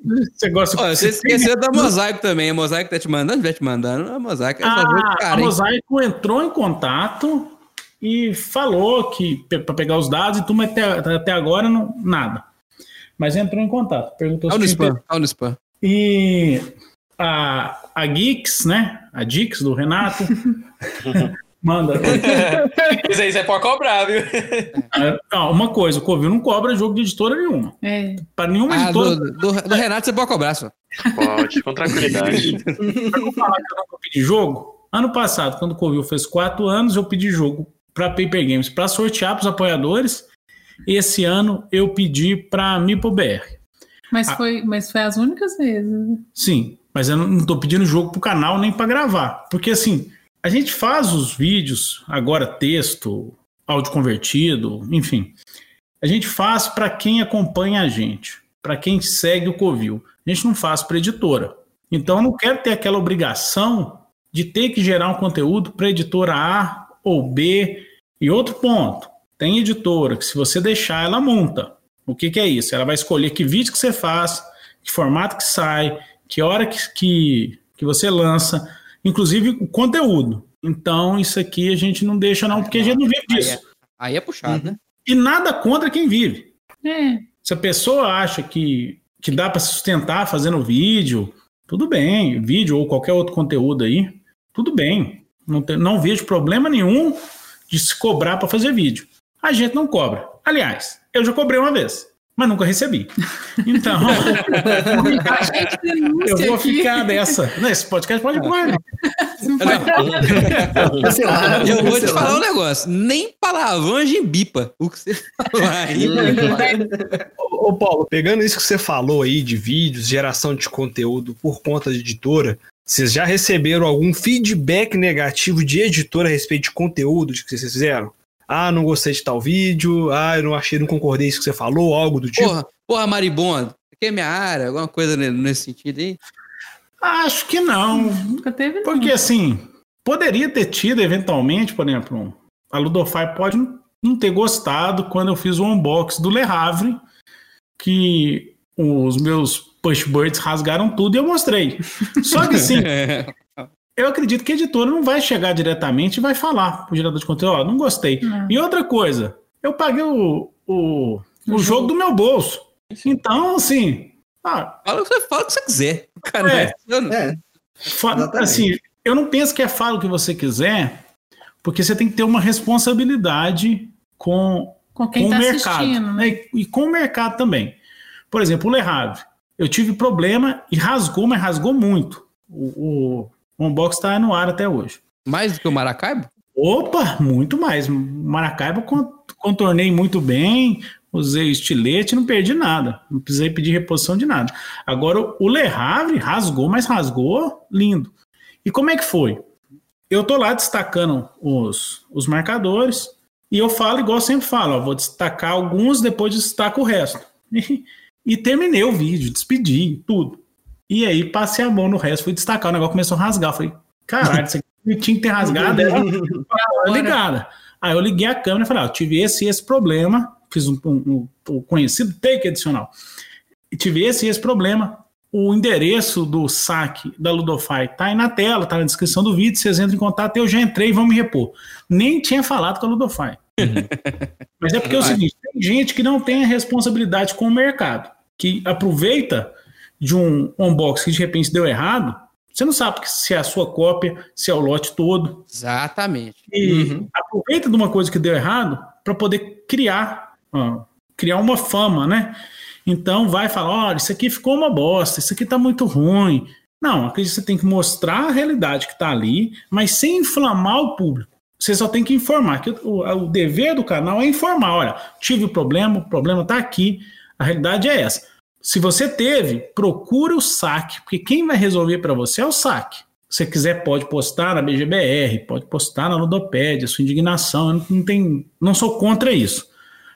você gosta Olha, Você esqueceu da Mosaico também. A Mosaico tá te mandando, vai te mandando. A Mosaico é ah, cara, A Mosaico entrou em contato e falou que para pegar os dados e tudo, mas até, até agora não, nada. Mas entrou em contato. Perguntou se. no spam, no spam. E a, a Geeks, né? A Geeks do Renato. Manda. Isso aí você pode cobrar, viu? É, uma coisa, o Covil não cobra jogo de editora nenhuma. É. Para nenhuma ah, editora. Do, do, do, Renato você pode cobrar, só. Pode, com tranquilidade. Para não falar que eu não pedi jogo, ano passado, quando o Covil fez quatro anos, eu pedi jogo para Paper Games para sortear para os apoiadores. Esse ano eu pedi para MipoBR. Mas, ah. foi, mas foi as únicas vezes. Né? Sim, mas eu não estou pedindo jogo pro canal nem para gravar. Porque assim, a gente faz os vídeos, agora texto, áudio convertido, enfim. A gente faz para quem acompanha a gente, para quem segue o Covil. A gente não faz para editora. Então eu não quero ter aquela obrigação de ter que gerar um conteúdo para editora A ou B. E outro ponto, tem editora que se você deixar, ela monta. O que, que é isso? Ela vai escolher que vídeo que você faz, que formato que sai, que hora que, que, que você lança, inclusive o conteúdo. Então, isso aqui a gente não deixa, não, porque a gente não vive disso. Aí é, aí é puxado, uhum. né? E nada contra quem vive. É. Se a pessoa acha que, que dá para sustentar fazendo vídeo, tudo bem, vídeo ou qualquer outro conteúdo aí, tudo bem. Não, tem, não vejo problema nenhum de se cobrar para fazer vídeo. A gente não cobra. Aliás, eu já cobrei uma vez, mas nunca recebi. Então, eu vou ficar dessa. Esse podcast pode né? Eu vou te falar um negócio. Nem gente bipa o que você falar aí. Ô, Paulo, pegando isso que você falou aí de vídeos, geração de conteúdo por conta de editora, vocês já receberam algum feedback negativo de editora a respeito de conteúdo de que vocês fizeram? Ah, não gostei de tal vídeo, ah, eu não achei, não concordei com isso que você falou, algo do tipo. Porra, porra Maribonda, aqui é minha área, alguma coisa nesse sentido aí? Acho que não. Nunca teve. Porque não. assim, poderia ter tido eventualmente, por exemplo, a Ludofy pode não ter gostado quando eu fiz o unboxing do Le Havre, que os meus pushbirds rasgaram tudo e eu mostrei. Só que assim, eu acredito que a editora não vai chegar diretamente e vai falar pro gerador de conteúdo, ó, oh, não gostei. Não. E outra coisa, eu paguei o, o, o jogo do meu bolso. Então, assim. Ah, fala, fala o que você quiser. Cara, é, é, assim, eu não penso que é fala o que você quiser, porque você tem que ter uma responsabilidade com, com, quem com tá o mercado. Né? E, e com o mercado também. Por exemplo, o Le Havre. Eu tive problema e rasgou, mas rasgou muito. O, o, o unbox está no ar até hoje. Mais do que o Maracaibo? Opa, muito mais. Maracaibo contornei muito bem, usei estilete, não perdi nada. Não precisei pedir reposição de nada. Agora, o Le Havre rasgou, mas rasgou lindo. E como é que foi? Eu tô lá destacando os, os marcadores e eu falo igual eu sempre falo, ó, vou destacar alguns, depois destaco o resto. E, e terminei o vídeo, despedi, tudo. E aí passei a mão no resto, fui destacar, o negócio começou a rasgar. Falei, caralho, isso aqui tinha que ter rasgado, era ligada. Aí eu liguei a câmera e falei, ah, eu tive esse esse problema, fiz um, um, um conhecido take adicional. E tive esse esse problema. O endereço do saque da Ludofy tá aí na tela, tá na descrição do vídeo, vocês entram em contato, eu já entrei e vão me repor. Nem tinha falado com a Ludofy. Uhum. Mas é porque é o seguinte, tem gente que não tem a responsabilidade com o mercado, que aproveita de um unboxing que de repente deu errado, você não sabe se é a sua cópia, se é o lote todo. Exatamente. E uhum. aproveita de uma coisa que deu errado para poder criar, ó, criar uma fama, né? Então vai falar, olha, isso aqui ficou uma bosta, isso aqui tá muito ruim. Não, acredito que você tem que mostrar a realidade que está ali, mas sem inflamar o público. Você só tem que informar, que o, o dever do canal é informar, olha, tive problema, o problema está aqui, a realidade é essa. Se você teve, procure o saque, porque quem vai resolver para você é o saque. Se você quiser, pode postar na BGBR, pode postar na Ludopédia, sua indignação. Eu não, tem, não sou contra isso.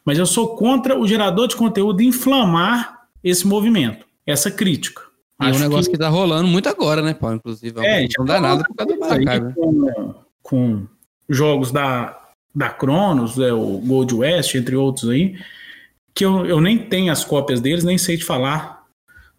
Mas eu sou contra o gerador de conteúdo inflamar esse movimento, essa crítica. E é um negócio que- que... tá rolando muito agora, né, Paulo? Inclusive, É, é, gente, não dá nada por causa do né? com, com jogos da, da Cronos, é, o Gold West, entre outros aí, que eu, eu nem tenho as cópias deles, nem sei te falar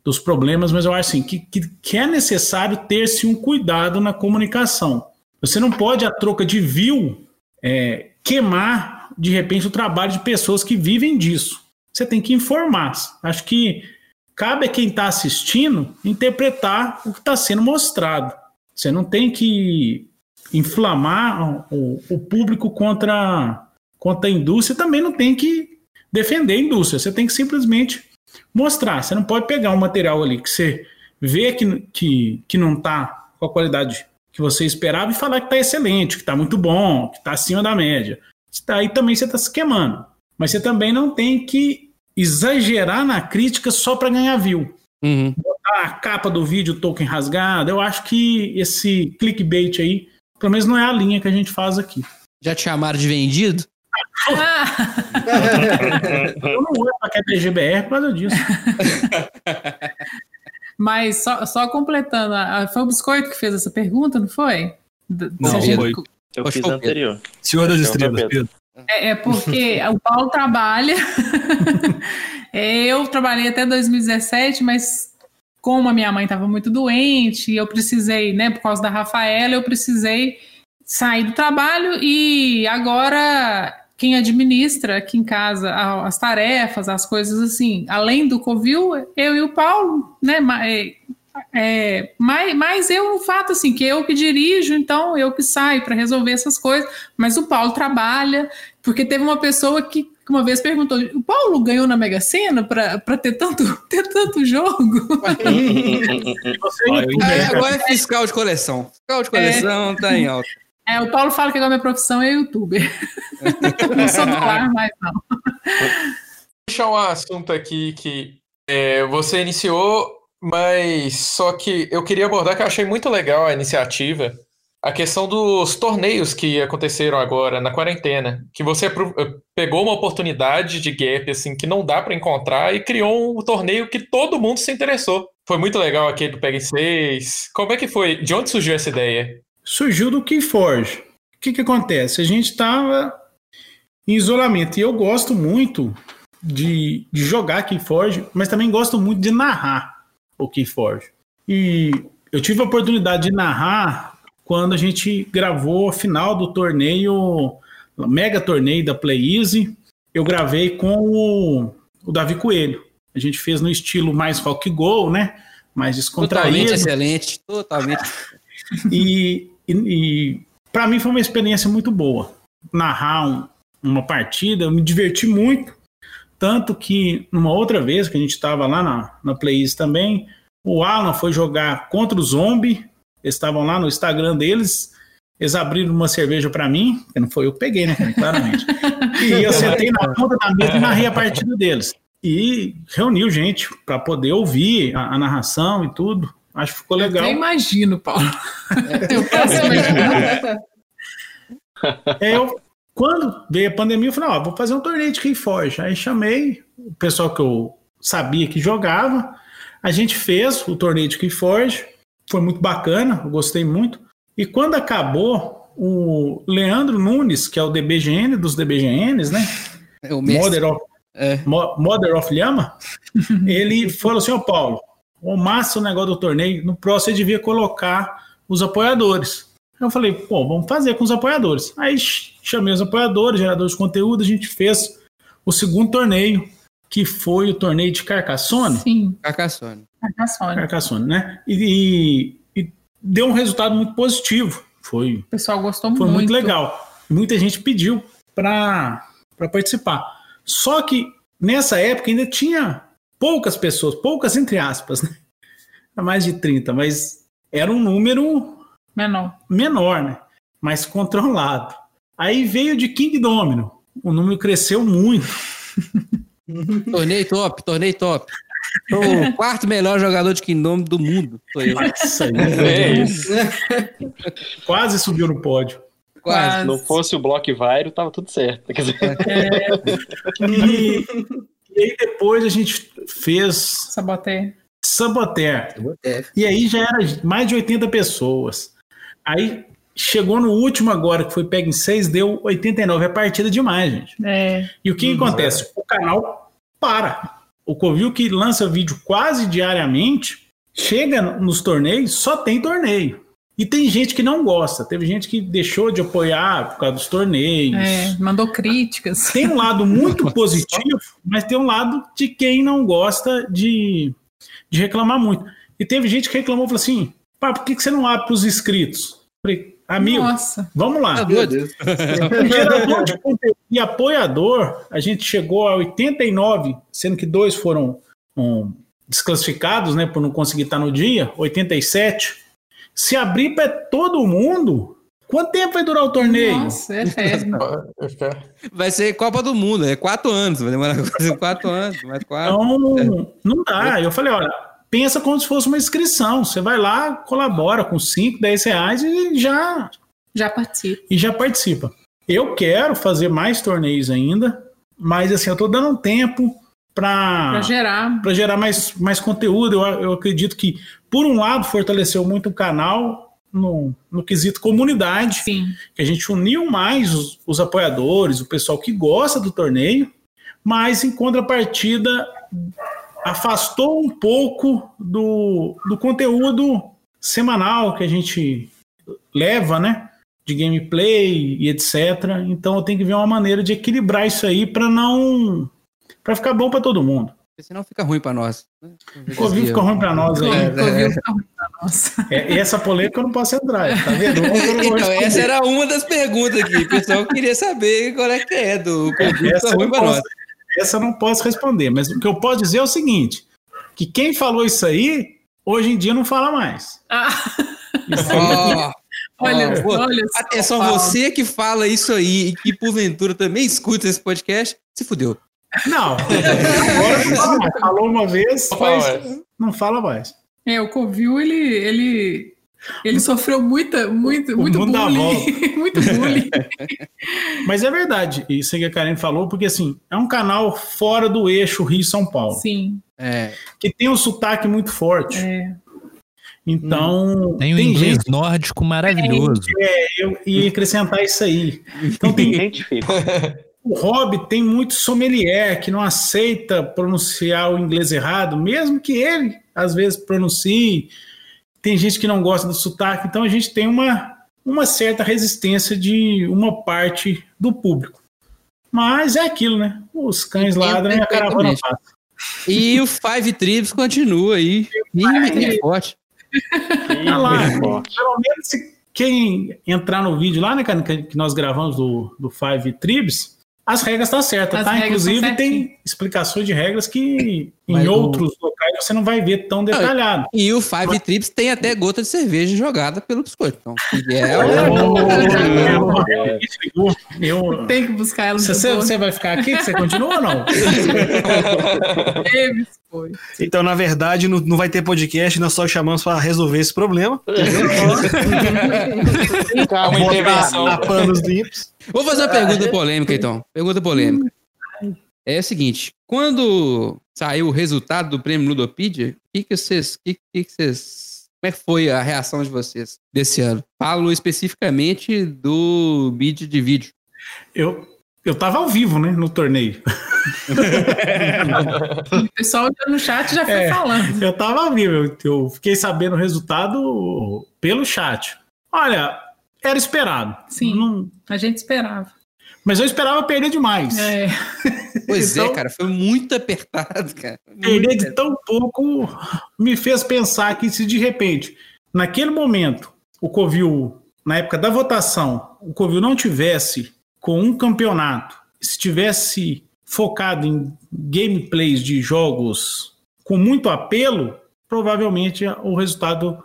dos problemas, mas eu acho assim, que, que, que é necessário ter-se um cuidado na comunicação. Você não pode, a troca de view, é, queimar, de repente, o trabalho de pessoas que vivem disso. Você tem que informar. Acho que cabe a quem está assistindo interpretar o que está sendo mostrado. Você não tem que inflamar o, o público contra, contra a indústria, também não tem que defender a indústria. Você tem que simplesmente mostrar. Você não pode pegar um material ali que você vê que, que, que não está com a qualidade que você esperava e falar que está excelente, que está muito bom, que está acima da média. Aí também você está se queimando. Mas você também não tem que exagerar na crítica só para ganhar view. Uhum. Botar a capa do vídeo token rasgado. Eu acho que esse clickbait aí, pelo menos não é a linha que a gente faz aqui. Já te chamaram de vendido? Eu não vou pra GBR por causa disso. Mas só, só completando, foi o Biscoito que fez essa pergunta, não foi? Não, gente- foi. Eu Acho fiz Pedro. anterior. Senhor das Então, Estrelas, Pedro. É, é porque o Paulo trabalha. É, eu trabalhei até 2017, mas como a minha mãe estava muito doente, eu precisei, né, por causa da Rafaela, eu precisei sair do trabalho e agora quem administra aqui em casa as tarefas, as coisas assim, além do Covil, eu e o Paulo, né, é, é, mas, mas eu, o fato assim, que eu que dirijo, então eu que saio para resolver essas coisas, mas o Paulo trabalha, porque teve uma pessoa que que uma vez perguntou: o Paulo ganhou na Mega Sena para ter tanto, ter tanto jogo? Eu Ah, agora é fiscal de coleção. Fiscal de coleção tá em alta. É, o Paulo fala que agora minha profissão é youtuber. não sou do ar mais, não. puxar um assunto aqui que é, você iniciou, mas só que eu queria abordar que eu achei muito legal a iniciativa, a questão dos torneios que aconteceram agora na quarentena, que você eh, pegou uma oportunidade de gap assim que não dá para encontrar e criou um torneio que todo mundo se interessou. Foi muito legal aquele do Pega 6. Como é que foi? De onde surgiu essa ideia? Surgiu do Keyforge. O que, que acontece? A gente estava em isolamento e eu gosto muito de, de jogar Keyforge, mas também gosto muito de narrar o Keyforge. E eu tive a oportunidade de narrar quando a gente gravou a final do torneio, mega torneio da Play Easy. Eu gravei com o, o Davi Coelho. A gente fez no estilo mais rock go, né? Mais Totalmente descontraído. excelente. Totalmente. E, e, e para mim foi uma experiência muito boa. Narrar um- uma partida, eu me diverti muito. Tanto que, numa outra vez que a gente estava lá na, na Plays também, o Alan foi jogar contra o Zombie. Eles estavam lá no Instagram deles. Eles abriram uma cerveja para mim, que não foi eu que peguei, né, claramente. E eu sentei na ponta da mesa e narrei a partida deles. E reuniu gente para poder ouvir a, a narração e tudo. Acho que ficou legal. Eu imagino, Paulo. Eu posso imaginar. É, eu, quando veio a pandemia, eu falei, ó, vou fazer um torneio de Keyforge. Aí chamei o pessoal que eu sabia que jogava. A gente fez o torneio de Keyforge. Foi muito bacana, eu gostei muito. E quando acabou, o Leandro Nunes, que é o DBGN dos DBGNs, né? É o mestre. Mother of, É. Mo- Mother of Lhama, ele falou assim, ô Paulo, o massa o negócio do torneio, no próximo você devia colocar os apoiadores. Eu falei, pô, vamos fazer com os apoiadores. Aí ch- chamei os apoiadores, geradores de conteúdo, a gente fez o segundo torneio, que foi o torneio de Carcassonne. Sim, Carcassonne. Carcassonne. Carcassonne, né? E, e- e deu um resultado muito positivo. Foi O pessoal gostou foi muito. muito legal. Muita gente pediu para participar. Só que nessa época ainda tinha poucas pessoas, poucas entre aspas, né? Era mais de 30, mas era um número Menor. menor, né? Mais controlado. Aí veio de King Domino. O número cresceu muito. Torneio top, torneio top. Sou o quarto melhor jogador de Kingdom do mundo. Sou eu. Nossa, É isso. quase subiu no pódio. Quase. Se não fosse o Block Vairo, tava tudo certo. Quer dizer, E, e aí depois a gente fez Saboté. Saboteur. E aí já era mais de 80 pessoas. Aí chegou no último agora, que foi pego em 6, deu 89. É partida demais, gente. É. E o que acontece? O canal para. O Covil que lança vídeo quase diariamente, chega nos torneios, só tem torneio. E tem gente que não gosta. Teve gente que deixou de apoiar por causa dos torneios. É, mandou críticas. Tem um lado muito positivo, mas tem um lado de quem não gosta de, de reclamar muito. E teve gente que reclamou, falou assim, pá, por que, que você não abre para os inscritos? Falei, amigo, Nossa. vamos lá. Doido? O gerador de conteúdo e apoiador, a gente chegou a 89, sendo que dois foram um, desclassificados, né, por não conseguir estar no dia, 87. Se abrir para todo mundo, quanto tempo vai durar o torneio? Nossa, é eterno. Vai ser Copa do Mundo, é quatro anos, vai demorar quatro anos, mais quatro. Então, não dá. Eu falei, olha, pensa como se fosse uma inscrição. Você vai lá, colabora com 5, 10 reais e já, Já participo. e já participa. Eu quero fazer mais torneios ainda, mas assim, eu tô dando um tempo Pra para gerar. para gerar mais, mais conteúdo. Eu, eu acredito que, por um lado, fortaleceu muito o canal no, no quesito comunidade, Sim. que a gente uniu mais os, os apoiadores, o pessoal que gosta do torneio, mas em contrapartida afastou um pouco do, do conteúdo semanal que a gente leva, né? De gameplay e etc. Então eu tenho que ver uma maneira de equilibrar isso aí para não. para ficar bom para todo mundo. Porque senão fica ruim pra nós. né? O Covid fica ruim para nós aí. É, Covil fica ruim pra nós. É, e essa polêmica eu não posso entrar, tá vendo? Então, essa era uma das perguntas aqui. O pessoal queria saber qual é que é do Covid Essa fica eu ruim não pra nós. posso- essa eu não posso responder, mas o que eu posso dizer é o seguinte: que quem falou isso aí, hoje em dia não fala mais. Ah, olha, olha. só, Atenção, você que fala isso aí e que porventura também escuta esse podcast, se fudeu. Não. Agora não falou uma vez, Fala mas mais. não fala mais. É, o Covil, ele, ele, ele sofreu muita, muito, O muito bullying. muito bullying. Mas é verdade, isso que a Karen falou, porque assim, é um canal fora do eixo Rio-São Paulo, Sim. É, que tem um sotaque muito forte. É. Então, Tem o inglês gente. nórdico maravilhoso. É, eu ia acrescentar isso aí. Então tem Identifico. O Hobby tem muito sommelier que não aceita pronunciar o inglês errado, mesmo que ele às vezes pronuncie. Tem gente que não gosta do sotaque, então a gente tem uma, uma certa resistência de uma parte do público. Mas é aquilo, né? Os cães ladram e a caravana passa. E o Five Tribes continua aí, firme e forte. Tá lá. Pelo menos se quem entrar no vídeo lá, né, cara, que nós gravamos do, do Five Tribes, as regras estão certas, As tá? regras Inclusive tem explicações de regras que Mas em o- outros locais você não vai ver tão detalhado. E o Five Trips tem até gota de cerveja jogada pelo biscoito. Então, é, Eu, eu, Tem que buscar ela no você, você, vai ficar aqui? Você continua ou não? Foi. Então, na verdade, não, não vai ter podcast, nós só chamamos para resolver esse problema. É uma intervenção. A panos limpos. Vou fazer uma pergunta polêmica, então. Pergunta polêmica. É o seguinte: quando saiu o resultado do prêmio Ludopedia, o que, que vocês. Que, que que vocês. Como é que foi a reação de vocês desse ano? Falo especificamente do bid de vídeo. Eu, eu tava ao vivo, né, no torneio. O pessoal no chat já foi É. falando. Eu tava ao vivo, eu, eu fiquei sabendo o resultado pelo chat. Olha, era esperado. Sim. Não- A gente esperava. mas eu esperava perder demais. É. Pois é, Então- cara, foi muito apertado, cara. Perder de tão pouco me fez pensar que se de repente, naquele momento, o Covil, na época da votação, o Covil não tivesse com um campeonato, se tivesse focado em gameplays de jogos com muito apelo, provavelmente o resultado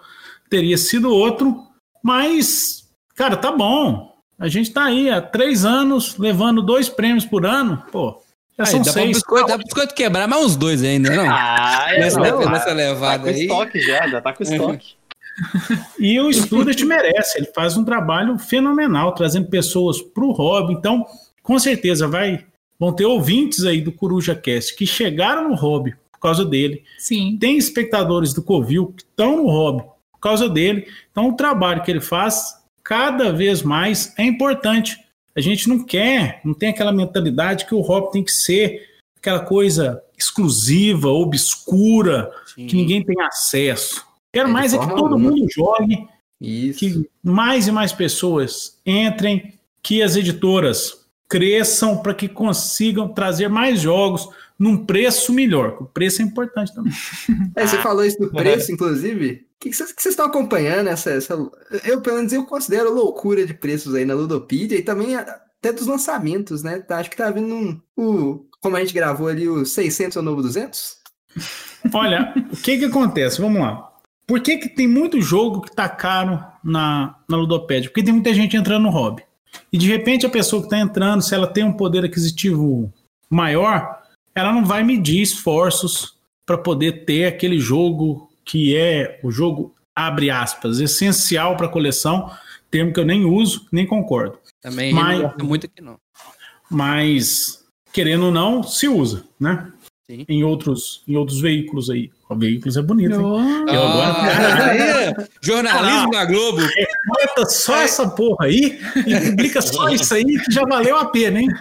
teria sido outro. Mas, cara, tá bom. A gente tá aí há três anos levando dois prêmios por ano. Pô, já Aí, são dá, pra seis. biscoito, dá pra biscoito quebrar mais uns dois ainda, não? Ah, é, Nessa- não, nessa tá- levada tá com aí. estoque já, já tá com estoque. E o Student merece, ele faz um trabalho fenomenal, trazendo pessoas para o hobby. Então, com certeza, vai, vão ter ouvintes aí do Coruja Cast que chegaram no hobby por causa dele. Sim. Tem espectadores do Covil que estão no hobby por causa dele. Então, o trabalho que ele faz, cada vez mais, é importante. A gente não quer, não tem aquela mentalidade que o hobby tem que ser aquela coisa exclusiva, obscura, Sim. que ninguém tem acesso. Quero É, mais é que todo alguma. mundo jogue, Isso. que mais e mais pessoas entrem, que as editoras cresçam para que consigam trazer mais jogos num preço melhor. O preço é importante também. É, você falou isso do preço, inclusive. Que vocês estão acompanhando? Essa, essa, eu, pelo menos, eu considero loucura de preços aí na Ludopedia e também até dos lançamentos, né? Tá, Acho que tá vindo um, o, como a gente gravou ali, o 600 ou novo 200? Olha, o que que acontece? Vamos lá. Por que, que tem muito jogo que tá caro na, na Ludopédia? Porque tem muita gente entrando no hobby. E de repente a pessoa que está entrando, se ela tem um poder aquisitivo maior, ela não vai medir esforços para poder ter aquele jogo que é o jogo, abre aspas, essencial para a coleção, termo que eu nem uso, nem concordo. Também Mas- não muito aqui, não. Mas, querendo ou não, se usa, né? Sim. Em outros, em outros veículos aí. O veículos é bonito, hein? Oh, Eu agora- Ah, jornalismo da Globo. Bota só essa porra aí e publica só isso aí que já valeu a pena, hein?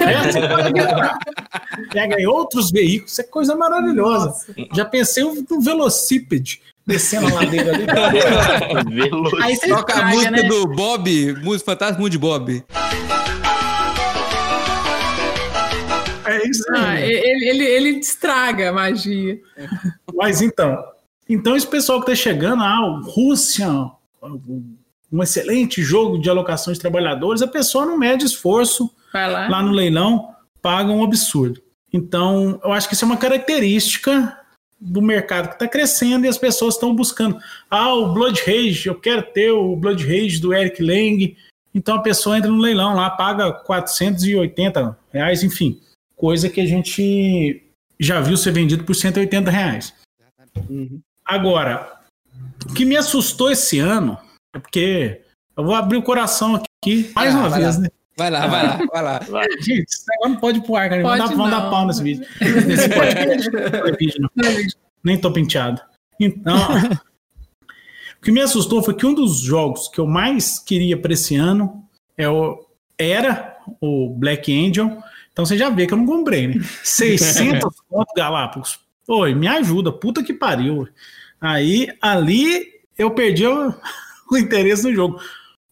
É, você pode ganhar. Pega em outros veículos, isso é coisa maravilhosa. Já pensei no velocípede descendo a ladeira ali. Aí você Toca a música né? do Bob, música Fantasma de Bob. É isso Ah, aí. ele, ele, ele estraga a magia. Mas então, então esse pessoal que está chegando, ah, o Rússia, um excelente jogo de alocação de trabalhadores, a pessoa não mede esforço Vai lá. lá no leilão, paga um absurdo. Então, eu acho que isso é uma característica do mercado que está crescendo e as pessoas estão buscando. Ah, o Blood Rage, eu quero ter o Blood Rage do Eric Lang. Então a pessoa entra no leilão lá, paga 480 reais, enfim, coisa que a gente já viu ser vendido por 180 reais. Uhum. Agora, o que me assustou esse ano é porque eu vou abrir o coração aqui mais Ah, uma vez, lá. né? Vai lá, vai lá, vai lá. Vai. Gente, esse negócio não pode ir pro ar, cara. Pode vamos dar pau nesse vídeo. Nesse podcast. Nem tô penteado. Então, o que me assustou foi que um dos jogos que eu mais queria para esse ano é o, era o Black Angel. Então você já vê que eu não comprei, né? 600 conto Galápagos. Oi, me ajuda, puta que pariu. Aí, ali, eu perdi o, o interesse no jogo.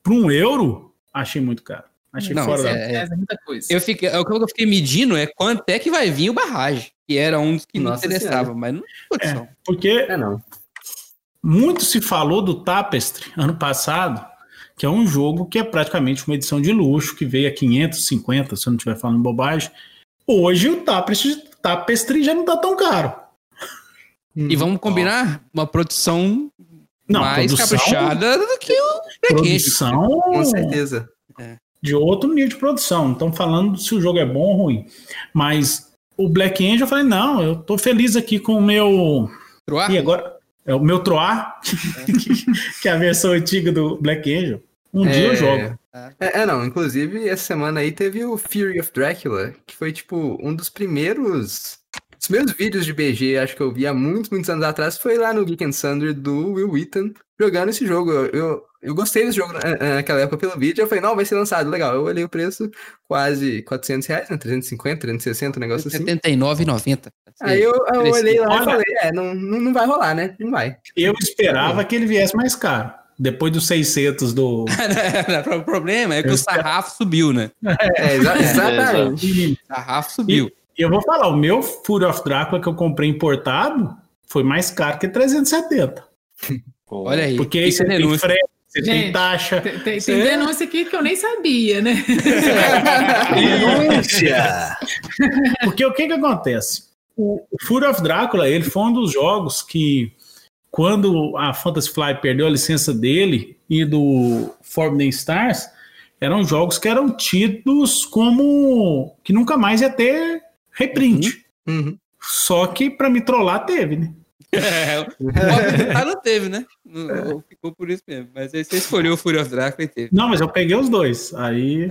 Por um euro, achei muito caro. Achei Não, fora da... é- É, muita coisa. Eu fiquei, o que eu fiquei medindo é quanto é que vai vir o barragem, que era um dos que me Nossa interessava, mas não condição. Porque É, não. Muito se falou do Tapestry ano passado, que é um jogo que é praticamente uma edição de luxo, que veio a 550, se eu não estiver falando bobagem. Hoje o Tapestry, Tapestry já não tá tão caro. E vamos combinar uma produção Não, mais produção, caprichada do que o Black Angel. produção Com certeza. de outro nível de produção. Não estamos falando se o jogo é bom ou ruim. Mas o Black Angel, eu falei, não, eu tô feliz aqui com o meu... Troar? E agora? É o meu Troar, que é a versão antiga do Black Angel. Um dia eu É. jogo. É, é, não, inclusive essa semana aí teve o Fury of Dracula, que foi tipo um dos primeiros. Os primeiros vídeos de BG, acho que eu vi há muitos, muitos anos atrás, foi lá no Geek and Thunder do Will Wheaton jogando esse jogo. Eu, eu, eu gostei desse jogo na- naquela época pelo vídeo, eu falei, não, vai ser lançado, legal. Eu olhei o preço, quase 400 reais, né? 350, 360, um negócio assim. 79,90. Aí eu, eu olhei lá Olha. e falei, é, não, não, vai rolar, né? Não vai. Eu esperava que ele viesse mais caro. Depois dos 600 do. o problema é que o sarrafo subiu, né? É, exa- exatamente. E O sarrafo subiu. Eu vou falar, o meu Fury of Drácula que eu comprei importado foi mais caro que 370. Olha aí. Porque aí você tem denúncia. frete, você tem Gente, taxa. Tem, tem- Você- tem denúncia aqui que eu nem sabia, né? Denúncia! Porque o que que acontece? O, o Fury of Drácula, ele foi um dos jogos que, quando a Fantasy Fly perdeu a licença dele e do Forbidden Stars, eram jogos que eram tidos como que nunca mais ia ter reprint. Uhum. Só que pra me trollar teve, né? É, o não teve, né? Não- Ficou por isso mesmo. Mas aí você escolheu o Fury of Drácula e teve. Não, mas eu peguei os dois. Aí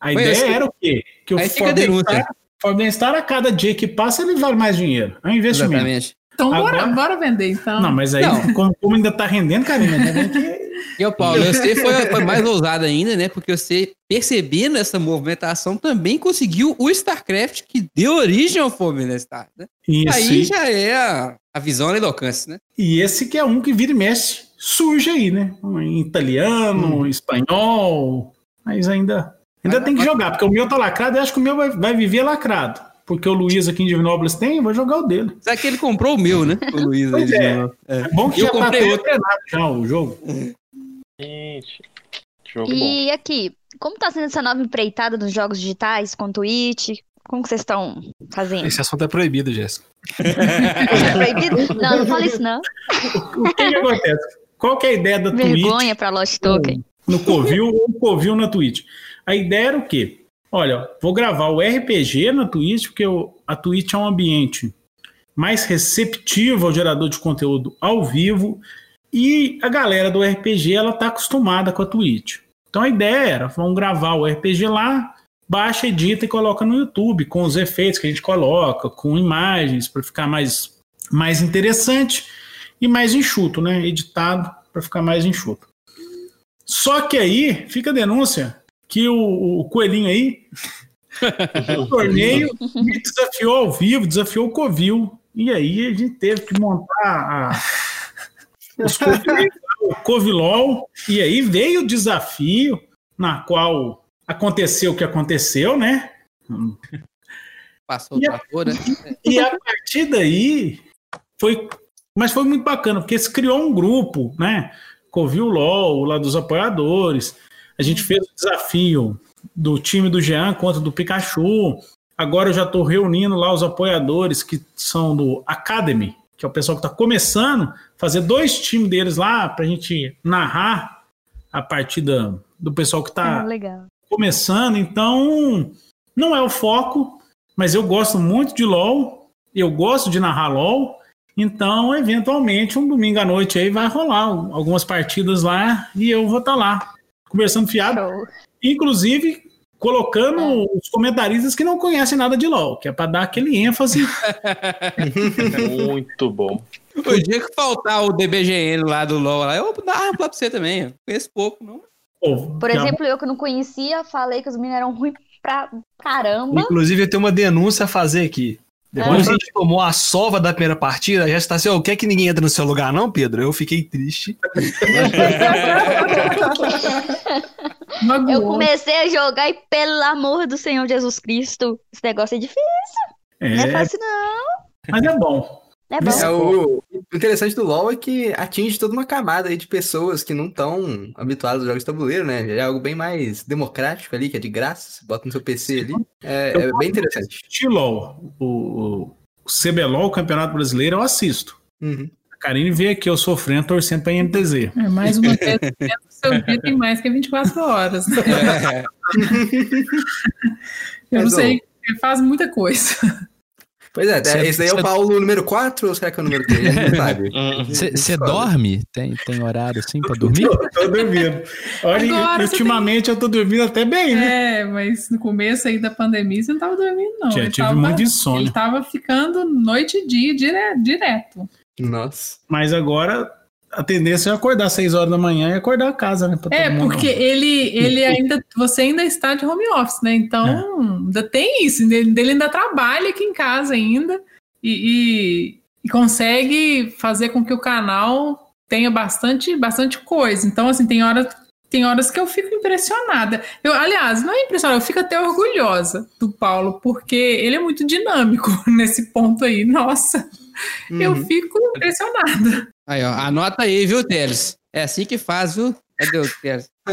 a Mas ideia era o quê? Que o Forbidden bem-estar, a cada dia que passa, ele vale mais dinheiro. É um investimento. Exatamente. Então, Agora- bora, bora vender, então. Não, mas aí, Não. como, como ainda tá rendendo, ainda que E o Paulo, você foi, foi mais ousado ainda, né? Porque você, percebendo essa movimentação, também conseguiu o StarCraft que deu origem ao Fome Star, né? Isso, Aí já é a, a visão e alcance, né? E esse que é um que vira e mexe, surge aí, né? Em italiano, espanhol, mas ainda, ainda Mas- tem que jogar, porque o meu tá lacrado e acho que o meu vai, vai viver lacrado. Porque o Luiz aqui em Divinópolis tem, eu vou jogar o dele. Só que ele comprou o meu, né? O Luiz aí. É. né? É bom que Eu já tá comprei até outro. já o jogo. Gente, jogo bom. E aqui, como tá sendo essa nova empreitada dos jogos digitais com Twitch? Como que vocês estão fazendo? Esse assunto é proibido, Jéssica. É proibido? Não, não fala isso não. O que, que acontece? Qual que é a ideia da Twitch? Vergonha pra Lost Token. no Covil ou no Covil na Twitch. A ideia era o quê? Olha, vou gravar o RPG na Twitch, porque o- a Twitch é um ambiente mais receptivo ao gerador de conteúdo ao vivo e a galera do RPG ela tá acostumada com a Twitch. Então a ideia era, vamos gravar o RPG lá, baixa, edita e coloca no YouTube com os efeitos que a gente coloca, com imagens para ficar mais mais interessante e mais enxuto, né? Editado para ficar mais enxuto. Só que aí fica a denúncia que o, o coelhinho aí, no torneio, me desafiou ao vivo, desafiou o Covil. E aí a gente teve que montar a- os Covilol. E aí veio o desafio, na qual aconteceu o que aconteceu, né? Passou o E a- né? E a partir daí foi. Mas foi muito bacana, porque se criou um grupo, né? Covil LOL, lá dos apoiadores. A gente fez o desafio do time do Jean contra do Pikachu. Agora eu já estou reunindo lá os apoiadores que são do Academy, que é o pessoal que está começando, fazer dois times deles lá para a gente narrar a partida do pessoal que está Ah, começando, então não é o foco, mas eu gosto muito de LoL, eu gosto de narrar LoL, então eventualmente um domingo à noite aí vai rolar algumas partidas lá e eu vou estar lá conversando fiado, Show. inclusive colocando os comentaristas que não conhecem nada de LoL, que é para dar aquele ênfase. Muito bom. O dia que faltar o DBGN lá do LoL, lá, eu vou dar pra você também. Eu conheço pouco, não. Por exemplo, eu que não conhecia, falei que os meninos eram ruins pra caramba. Inclusive, eu tenho uma denúncia a fazer aqui. Depois que a gente tomou a sova da primeira partida, já está assim, ó, quer que ninguém entre no seu lugar, não, Pedro? Eu fiquei triste. Eu Magoou. comecei a jogar e, pelo amor do Senhor Jesus Cristo, esse negócio é difícil. Não é é, fácil, não. mas é bom. É bom. É, o, o interessante do LoL é que atinge toda uma camada aí de pessoas que não estão habituadas aos jogos de tabuleiro, né? É algo bem mais democrático ali, que é de graça, você bota no seu PC ali. É, é bem interessante. LoL, o, o CBLOL, o Campeonato Brasileiro, eu assisto. Uhum. Karine vê aqui eu sofrendo, torcendo pra INTZ. É, mais uma vez, o seu dia tem mais que 24 horas. né? É, Eu não Mas, sei, ele faz muita coisa. Pois é, Cê- esse daí é o Paulo número 4 ou será que é o número 3? Não sabe. Você Descobre. dorme? Tem, tem horário assim pra dormir? Tô, tô dormindo. Olha, Agora ultimamente eu tô dormindo até bem, né? É, mas no começo aí da pandemia você não tava dormindo, não. Já tive tava, muito insônia. Ele tava ficando noite e dia dire- direto. Nossa. Mas agora a tendência é acordar às 6 horas da manhã e acordar a casa, né? É, porque ele, ele ainda. Você ainda está de home office, né? Então, É. ainda tem isso. Ele, ele ainda trabalha aqui em casa ainda e, e- e consegue fazer com que o canal tenha bastante, bastante coisa. Então, assim, tem horas. Tem horas que eu fico impressionada. Eu, aliás, não é impressionada, eu fico até orgulhosa do Paulo, porque ele é muito dinâmico nesse ponto aí. Nossa, eu Uhum. fico impressionada. Aí, ó, anota aí, viu, Teles? É assim que faz, viu? Cadê o Teles?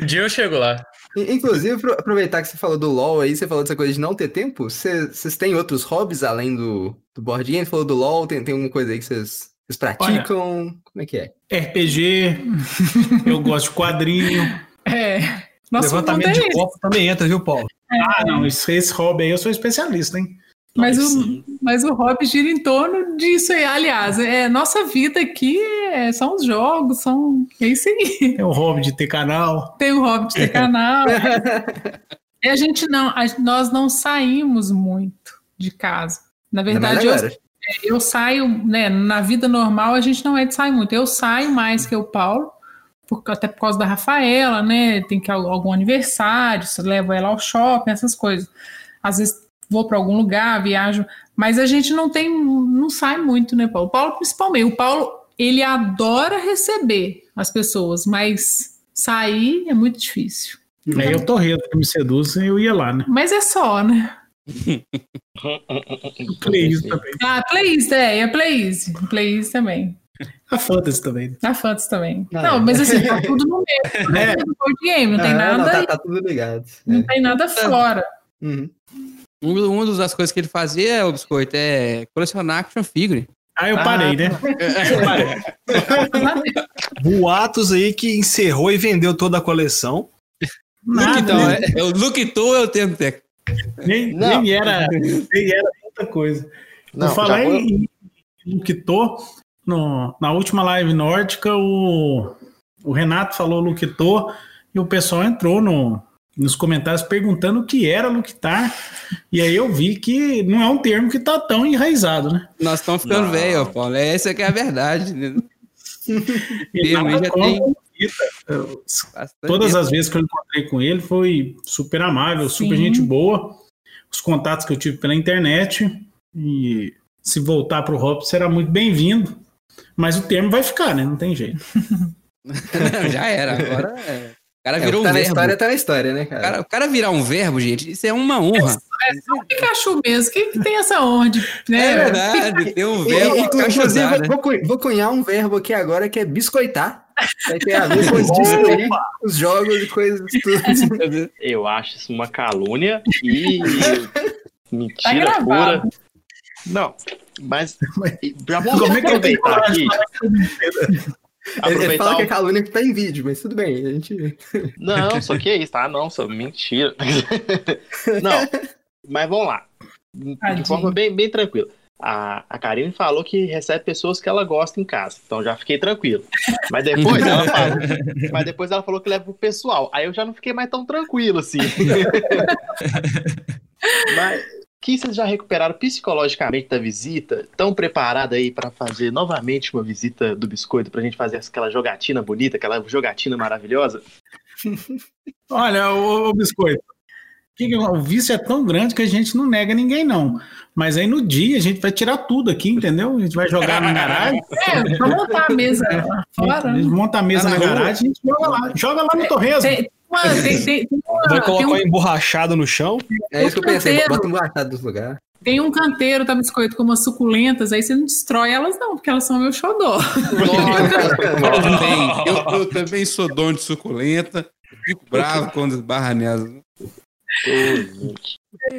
Um dia eu chego lá. In- Inclusive, apro- aproveitar que você falou do LoL aí, você falou dessa coisa de não ter tempo, cê- vocês têm outros hobbies além do, do board game? Você falou do LoL, tem, tem alguma coisa aí que vocês praticam? Como é que é? RPG, eu gosto de quadrinho. É. Nosso Levantamento é de copo também entra, viu, Paulo? Ah, não, esse, esse hobby aí eu sou especialista, hein? Mas o, mas o hobby gira em torno disso aí. Aliás, é, nossa vida aqui é- são os jogos, são. É isso aí. Tem o hobby de ter canal. Tem o hobby de ter canal. E a gente não, a- nós não saímos muito de casa. Na verdade, eu, agora. eu saio, né? Na vida normal a gente não é de sair muito. Eu saio mais que o Paulo, por- até por causa da Rafaela, né? Tem que algum aniversário, levo ela ao shopping, essas coisas. Às vezes vou para algum lugar, viajo, mas a gente não tem, não sai muito, né, Paulo? O Paulo principalmente. O Paulo ele adora receber as pessoas, mas sair é muito difícil. Aí eu Torredo que me seduz, eu ia lá, né? Mas é só, né? Plays também. Ah, Plays, é, é Plays. Plays também. A Fantasy também. A Fantasy também. Ah, não, é. mas assim, tá tudo no mesmo. É. Tá tudo no board game, não tem Ah, nada, Não, tá, tá tudo ligado. não É. tem nada fora. Uhum. Um, uma das coisas que ele fazia, o Biscoito, é colecionar action figure. Ah, eu parei, né? Boatos aí que encerrou e vendeu toda a coleção. Nada, então, né? é, o Look To, eu tenho até. nem, nem era, nem era muita coisa. Não, Por falar vou- em, em Luquitô, no, na última live nórdica, o, o Renato falou Luquitô e o pessoal entrou no, nos comentários perguntando o que era Luquitar. E aí eu vi que não é um termo que tá tão enraizado, né? Nós estamos ficando Não. velhos, Paulo. Essa que é a verdade. né? E nada já tem Todas as vezes que eu encontrei com ele foi super amável, super Sim. gente boa. Os contatos que eu tive pela internet. E se voltar para o Hop será muito bem-vindo. Mas o termo vai ficar, né? Não tem jeito. Já era. Agora é. O cara É, virou que tá um na verbo. história, tá na história, né, O cara? cara, o cara virar um verbo, gente, isso é uma honra. O Pikachu mesmo, quem que tem essa ordem? Né? É verdade, tem um verbo e- Inclusive, usar, né? vou, cunhar- vou cunhar um verbo aqui agora que é biscoitar. Vai ter a ver com destruir os jogos e coisas tudo. Eu acho isso uma calúnia e Tá mentira gravado. pura. Não, mas já vou Como é que eu tenho aproveitar aqui. Ele, ele Aproveitar fala que é calúnia que tá em vídeo, mas tudo bem, a gente. Não, só que é isso, tá? Não, só mentira. Não, mas vamos lá. De forma bem, bem tranquila. A, a Karine falou que recebe pessoas que ela gosta em casa, então já fiquei tranquilo. Mas depois ela falou, mas depois ela falou que leva pro pessoal. Aí eu já não fiquei mais tão tranquilo assim. mas que vocês já recuperaram psicologicamente da visita? Estão preparados aí para fazer novamente uma visita do biscoito pra gente fazer aquela jogatina bonita, aquela jogatina maravilhosa? Olha, o, o biscoito. O vício é tão grande que a gente não nega ninguém, não. Mas aí no dia a gente vai tirar tudo aqui, entendeu? A gente vai jogar na garagem. É, pra montar a mesa fora. A gente né? monta a mesa Ah, na na garagem e a gente joga lá. Joga lá no Torresmo. Tem, uma, tem, tem, tem uma- Vai tem colocar um- emborrachado no chão. É isso que eu pensei, canteiro. bota um dos lugares. Tem um canteiro, tá biscoito, com umas suculentas, aí você não destrói elas, não, porque elas são meu xodó. Eu também, eu, eu também sou dono de suculenta. Fico bravo quando esbarra nelas.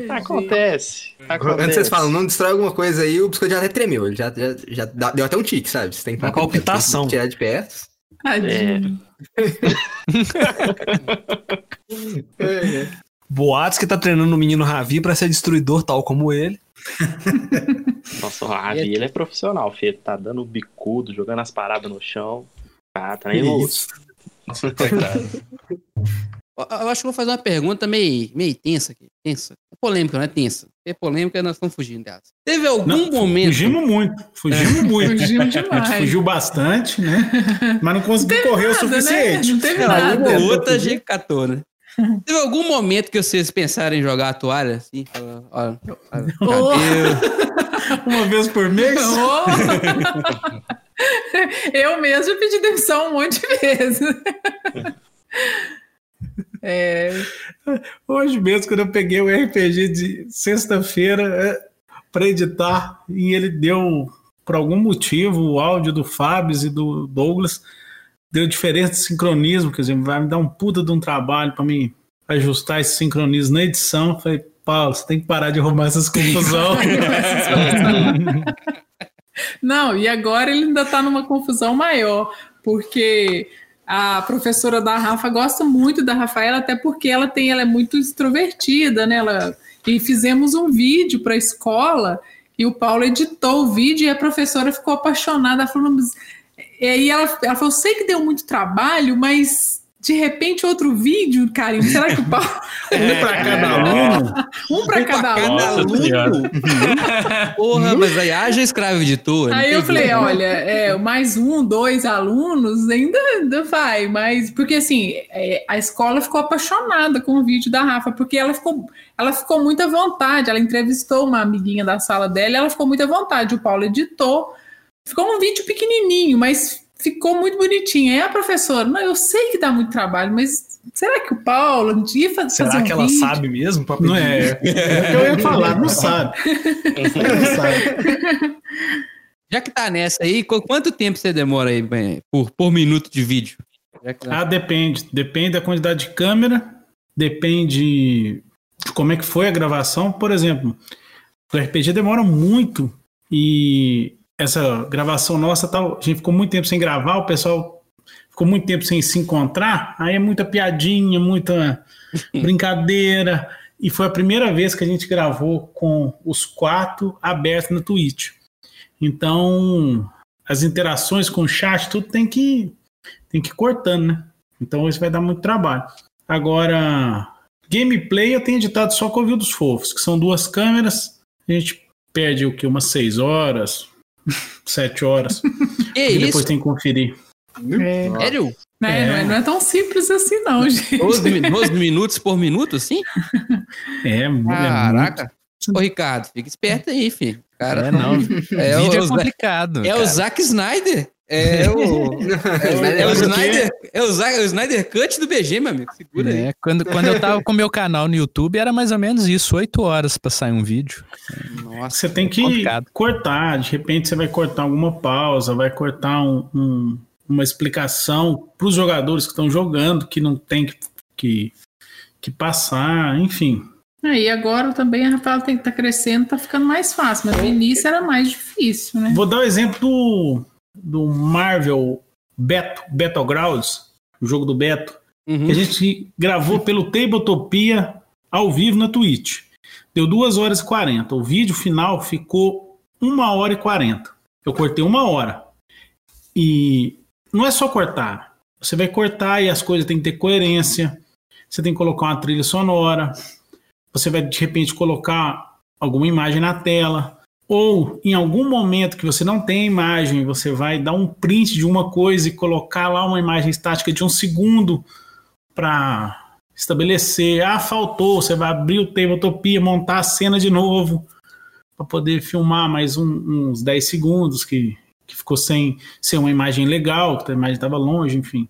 Acontece. Quando acontece. vocês falam, não destrói alguma coisa aí, o biscoito já até tremeu. Ele já, já, já deu até um tique, sabe? Você tem que Uma palpitação. tirar de perto. Tadinho. É, Boatos que tá treinando o menino Ravi pra ser destruidor, tal como ele. Nossa, o Ravi, ele é profissional, filho. Tá dando bicudo, jogando as paradas no chão. Tá, tá. Isso. Eu eu acho que vou fazer uma pergunta meio, meio tensa aqui. Tensa. É polêmica, não é tensa. É polêmica, nós estamos fugindo dela. Teve algum Não, momento. Fugimos muito. Fugimos muito. Fugimos A gente demais. fugiu bastante, né? Mas não conseguiu correr o Nada, né? suficiente. Não teve Não, nada. uma outra gente catou, né? Teve algum momento que vocês pensaram em jogar a toalha? Assim, falar, olha, olha, Oh. Uma vez por mês. Oh! Eu mesmo pedi demissão um monte de vezes. É, Hoje mesmo, quando eu peguei o RPG de sexta-feira é, para editar, e ele deu, por algum motivo, o áudio do Fábio e do Douglas deu diferença de sincronismo, quer dizer, vai me dar um puta de um trabalho para me ajustar esse sincronismo na edição. Eu Falei, Paulo, você tem que parar de arrumar essas confusões. Não, e agora ele ainda está numa confusão maior, porque a professora da Rafa gosta muito da Rafaela, até porque ela tem, ela é muito extrovertida, né? Ela, e fizemos um vídeo para a escola e o Paulo editou o vídeo e a professora ficou apaixonada, mas... e aí ela, ela falou, sei que deu muito trabalho, mas de repente outro vídeo, Karine. Será que o Paulo. Um pra cada aluno. Um pra cada aluno. Nossa Senhora. Porra, mas aí haja escravo editor. Aí eu falei, olha, é, mais um, dois alunos ainda, ainda vai, mas porque assim, é, a escola ficou apaixonada com o vídeo da Rafa, porque ela ficou, ela ficou muito à vontade, ela entrevistou uma amiguinha da sala dela e ela ficou muito à vontade, o Paulo editou, ficou um vídeo pequenininho, mas ficou muito bonitinho. Aí a professora, não, eu sei que dá muito trabalho, mas será que o Paulo um dia fa- fazer Será um que ela vídeo? sabe mesmo? Pra pedir? Não é. É o que eu ia falar, não sabe. Não sabe. Já que tá nessa aí, qu- quanto tempo você demora aí por, por minuto de vídeo? Que- Ah, depende. Depende da quantidade de câmera, depende de como é que foi a gravação. Por exemplo, o RPG demora muito e essa gravação nossa, tal, a gente ficou muito tempo sem gravar, o pessoal ficou muito tempo sem se encontrar, aí é muita piadinha, muita brincadeira. E foi a primeira vez que a gente gravou com os quatro abertos no Twitch. Então, as interações com o chat, tudo tem que tem que ir cortando, né? Então isso vai dar muito trabalho. Agora, gameplay eu tenho editado só com o Ouvido dos Fofos, que são duas câmeras. A gente perde o que? Umas seis horas, sete horas. Que e depois isso? tem que conferir. É, Sério? né, Não, é, não é tão simples assim, não, gente. 12, mi- 12 minutos por minuto, assim? É, mu- é Caraca. Ô, Ricardo, fica esperto aí, filho. Cara, É, não. É, o, é complicado. é o cara. Zack Snyder. É o, é o, é o Snyder. É o, Zack- é o Snyder Cut do BG, meu amigo. Segura aí. É, quando, quando eu tava com o meu canal no YouTube, era mais ou menos isso, oito horas pra sair um vídeo. Nossa. Você tem que complicado. cortar, de repente você vai cortar alguma pausa, vai cortar um- um- uma explicação para os jogadores que estão jogando, que não tem que, que, que passar, enfim. Aí agora também a Rafaela tem que tá crescendo, tá ficando mais fácil, mas no início era mais difícil, né? Vou dar o exemplo do, do Marvel Beto, Battlegrounds, o jogo do Beto, Uhum. que a gente gravou pelo Tabletopia ao vivo na Twitch. Deu 2 horas e 40. O vídeo final ficou 1 hora e 40. Eu cortei uma hora. E não é só cortar. Você vai cortar e as coisas têm que ter coerência. Você tem que colocar uma trilha sonora. Você vai, de repente, colocar alguma imagem na tela. Ou em algum momento que você não tem imagem, você vai dar um print de uma coisa e colocar lá uma imagem estática de um segundo para estabelecer. Ah, faltou. Você vai abrir o Tabletopia, montar a cena de novo para poder filmar mais um- uns 10 segundos que, que ficou sem ser uma imagem legal, que a imagem estava longe, enfim.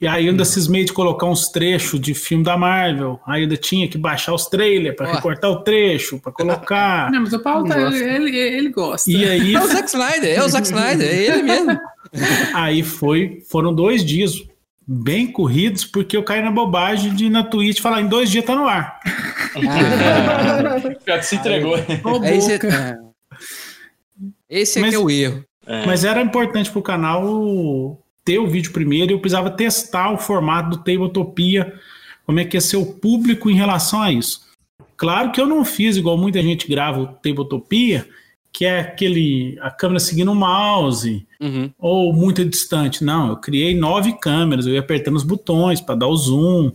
E aí ainda cismei de colocar uns trechos de filme da Marvel. Aí ainda tinha que baixar os trailers para recortar o trecho, para colocar. Não, mas o Paulo tá, Nossa. ele, ele gosta. E aí É o Zack Snyder, é o Zack Snyder, é ele mesmo. Aí foi, foram dois dias bem corridos, porque eu caí na bobagem de ir na Twitch falar em dois dias tá no ar. Já se entregou. Aí boca. é. Esse aqui Mas- é o erro. É. Mas era importante pro canal ter o vídeo primeiro e eu precisava testar o formato do Tabletopia, como é que ia ser o público em relação a isso. Claro que eu não fiz igual muita gente grava o Tabletopia, que é aquele a câmera seguindo o mouse Uhum. ou muito distante. Não, eu criei nove câmeras, eu ia apertando os botões para dar o zoom,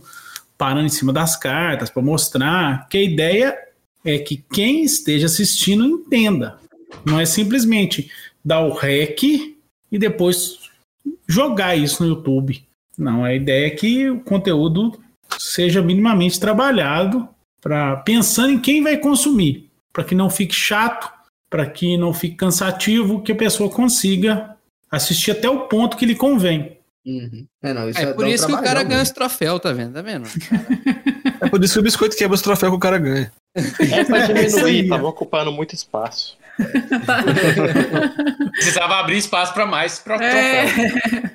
parando em cima das cartas para mostrar. Que a ideia é que quem esteja assistindo entenda. Não é simplesmente dar o rec e depois jogar isso no YouTube. Não, a ideia é que o conteúdo seja minimamente trabalhado para pensando em quem vai consumir, para que não fique chato, para que não fique cansativo, que a pessoa consiga assistir até o ponto que lhe convém. Uhum. É, não, isso É dá por isso que o cara ganha mano. esse troféu, tá vendo? Tá vendo? É por isso que o biscoito quebra os troféus que o cara ganha. É pra aí, diminuir, tava ocupando muito espaço. Precisava abrir espaço para mais É. troféu.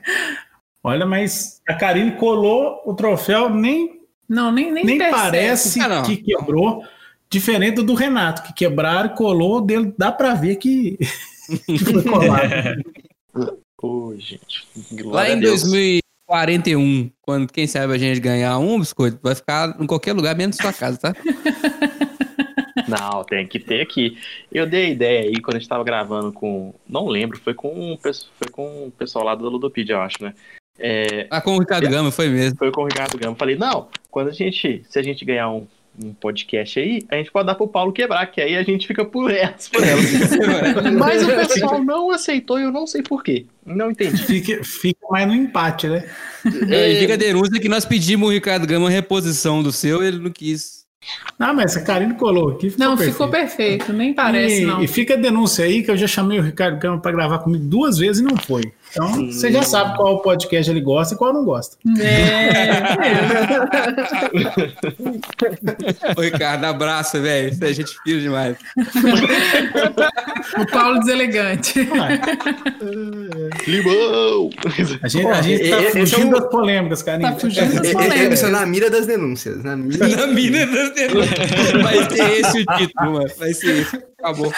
Olha, mas a Karine colou o troféu, nem, Não, nem, nem, nem parece Ah, não. que quebrou. Diferente do Renato, que quebraram, colou, dele, dá pra ver que, que foi colado. Pô, gente. Lá em a Deus. 2041, quando quem sabe a gente ganhar um biscoito, vai ficar em qualquer lugar, menos sua casa, tá? Não, tem que ter aqui. Eu dei a ideia aí quando a gente tava gravando com. Não lembro, foi com, foi com o pessoal lá da Ludopedia, eu acho, né? É, Ah, com o Ricardo Gama, foi mesmo. foi com o Ricardo Gama. Falei, não, quando a gente, se a gente ganhar um, um podcast aí, a gente pode dar pro Paulo quebrar, que aí a gente fica por elas, por elas. Mas o pessoal não aceitou e eu não sei por quê. Não entendi. Fica, fica mais no empate, né? É, e fica a denúncia que nós pedimos o Ricardo Gama uma reposição do seu ele não quis. Ah, mas a Karine colou aqui. Ficou Não, perfeito. ficou perfeito, nem parece, e, não. e fica a denúncia aí que eu já chamei o Ricardo Gama para gravar comigo duas vezes e não foi. Então, você já sabe qual podcast ele gosta e qual não gosta. É, Ô, Ricardo, abraço, velho. Isso é gente fina demais. o Paulo deselegante. Limão! A gente, a gente tá é fugindo um- das polêmicas, Karine. Tá fugindo das É, é, polêmicas. é, na mira das denúncias. Na mira. Na mina das denúncias. Vai ser esse o título, mano. Vai ser esse. Acabou.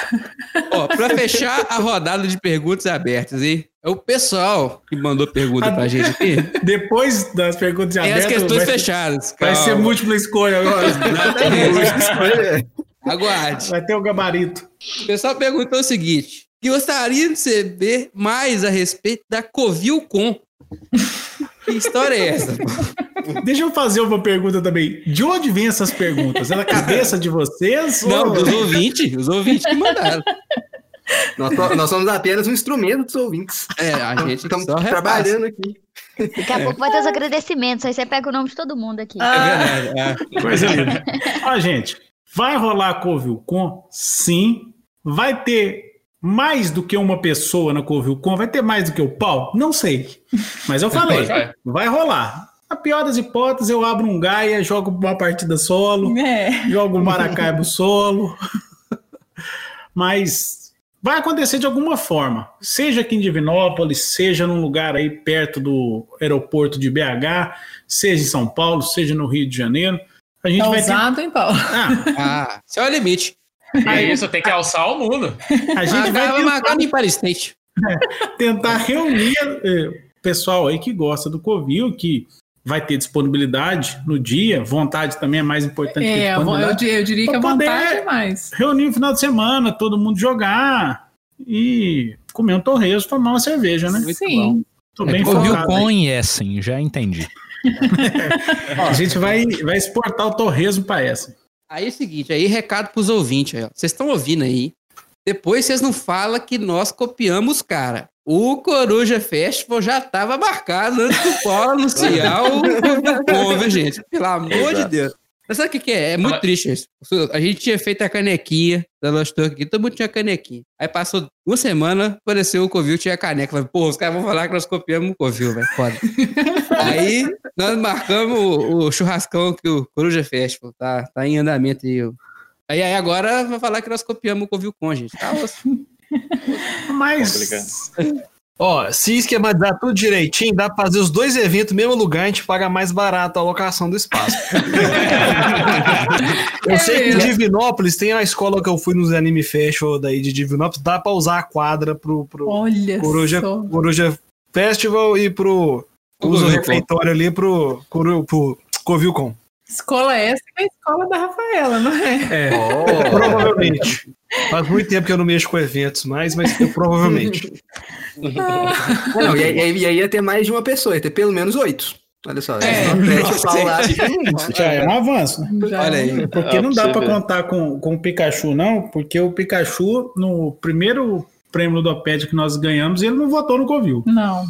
Ó, pra fechar a rodada de perguntas abertas, hein? É o pessoal que mandou pergunta pra gente aqui. Depois das perguntas Tem as questões vai, fechadas. vai ser múltipla escolha agora. Aguarde. vai ter o gabarito. O pessoal perguntou o seguinte: gostaria de saber mais a respeito da Covilcom. Que história é essa? Deixa eu fazer uma pergunta também. De onde vem essas perguntas? É da cabeça de vocês? Não, ou- dos ouvintes, os ouvintes que mandaram. Nós, nós somos apenas um instrumento dos ouvintes. É, a gente Estamos trabalhando aqui. Daqui a pouco vai ter os agradecimentos. Aí você pega o nome de todo mundo aqui. É verdade. é. Coisa linda. Ó, gente, vai rolar a Covilcom? Sim. Vai ter mais do que uma pessoa na Covilcom? Vai ter mais do que o pau? Não sei. Mas eu falei, Vai. vai rolar. Na pior das hipóteses, eu abro um Gaia, jogo uma partida solo, É. jogo um Maracaibo solo. Mas vai acontecer de alguma forma. Seja aqui em Divinópolis, seja num lugar aí perto do aeroporto de BH, seja em São Paulo, seja no Rio de Janeiro. A gente Tá vai ter. hein, Paulo? Ah, Ah, esse é o limite. É isso, tem que alçar o mundo. a gente vai tentar, em Paris State. tentar reunir eh, o pessoal aí que gosta do Covil, que vai ter disponibilidade no dia. Vontade também é mais importante que É, eu, disponibilidade. di- eu diria que a poder- vontade é mais. reunir no final de semana, todo mundo jogar e comer um torresmo, tomar uma cerveja, né? Muito Sim. Tô É bem Ouviu focado. Essen, já entendi. A gente vai, vai exportar o torresmo para essa. Aí é o seguinte, aí recado pros ouvintes aí, ó. Vocês estão ouvindo aí. Depois vocês não falam que nós copiamos, cara. O Coruja Festival já tava marcado antes do Paulo anunciar o viu, gente? Pelo amor de Deus. Mas sabe o que, que é? É muito Mas- triste isso. A gente tinha feito a canequinha da Lost Talk aqui, todo mundo tinha canequinha. Aí passou uma semana, apareceu o Covil, tinha a caneca. Falei, pô, os caras vão falar que nós copiamos o Covil, velho, foda. aí nós marcamos o, o churrascão que o Coruja Festival tá, tá em andamento aí. Aí, aí agora vai falar que nós copiamos o Covil com, gente. Tá osso. Mas Ó, se esquematizar tudo direitinho, dá pra fazer os dois eventos no mesmo lugar, a gente paga mais barato a alocação do espaço. eu É sei que em. Divinópolis tem a escola que eu fui nos Anime Festival daí de Divinópolis, dá pra usar a quadra pro, pro Olha Coruja, só. Coruja Festival e pro. Usa o refeitório ali pro, pro, pro Covilcom. Escola essa é a escola da Rafaela, não é? É, provavelmente. Faz muito tempo que eu não mexo com eventos mais, mas eu provavelmente. Não, e, aí, e aí ia ter mais de uma pessoa, ia ter pelo menos oito. Olha só. É. Nossa, lá. já é um avanço, né? Já- Olha aí. Porque Ah, não dá para contar com, com o Pikachu, não, porque o Pikachu, no primeiro prêmio Ludopédia que nós ganhamos, ele não votou no Covil. Não.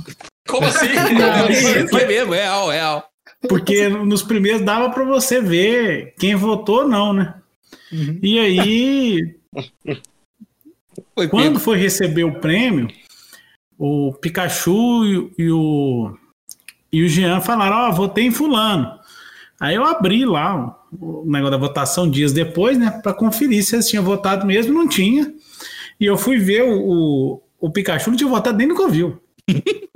Como assim? Foi mesmo, é real, é real. Porque nos primeiros dava para você ver quem votou ou não, né? E aí, Foi quando foi receber o prêmio, o Pikachu e, o- e o Jean falaram: Ó, votei em Fulano. Aí eu abri lá o, o negócio da votação dias depois, né, para conferir se eles tinham votado mesmo. Não tinha. E eu fui ver o, o, o Pikachu, não tinha votado nem no Covil.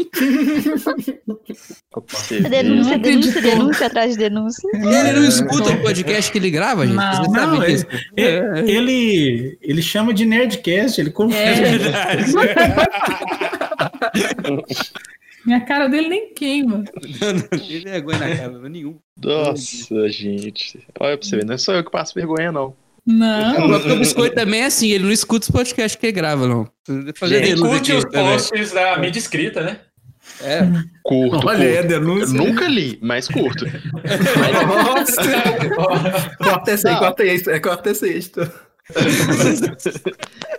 Você Denúncia, denúncia, denúncia atrás de denúncia. Ele não escuta o podcast que ele grava, gente? Não, não, ele-? Ele, ele, ele chama de Nerdcast, ele confia. É. Minha cara dele nem queima. Não, não tem vergonha na cara, nenhum. Nossa, gente. Olha pra você ver, não é só eu que passo vergonha, não. Não. O próprio Biscoito também é assim, ele não escuta os podcasts que ele grava, não. Fazer Gente, denúncia Curte aqui os também. posts da mídia escrita, né? É. Curto. Olha curto. denúncia. Eu nunca li, mas curto. corta essa aí, Não. corta isso, é, corta essa aí.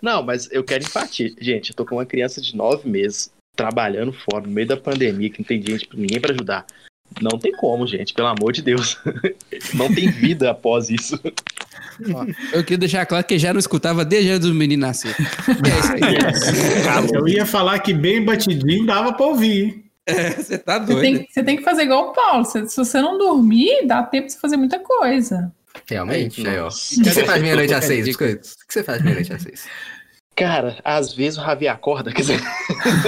Não, mas eu quero empatia. Gente, eu tô com uma criança de nove meses, trabalhando fora, no meio da pandemia, que não tem gente, ninguém pra ajudar. Não tem como, gente, pelo amor de Deus. Não tem vida após isso. Ó, eu queria deixar claro que já não escutava desde antes do menino nascer. É isso aí. Eu ia falar que bem batidinho dava pra ouvir. hein? É, você tá Você doido. tem, você tem que fazer igual o Paulo. Se, se você não dormir, dá tempo de você fazer muita coisa. Realmente, ó. O que você faz meia-noite às seis? O que você faz meia-noite às seis? Cara, às vezes o Javi acorda, quer dizer,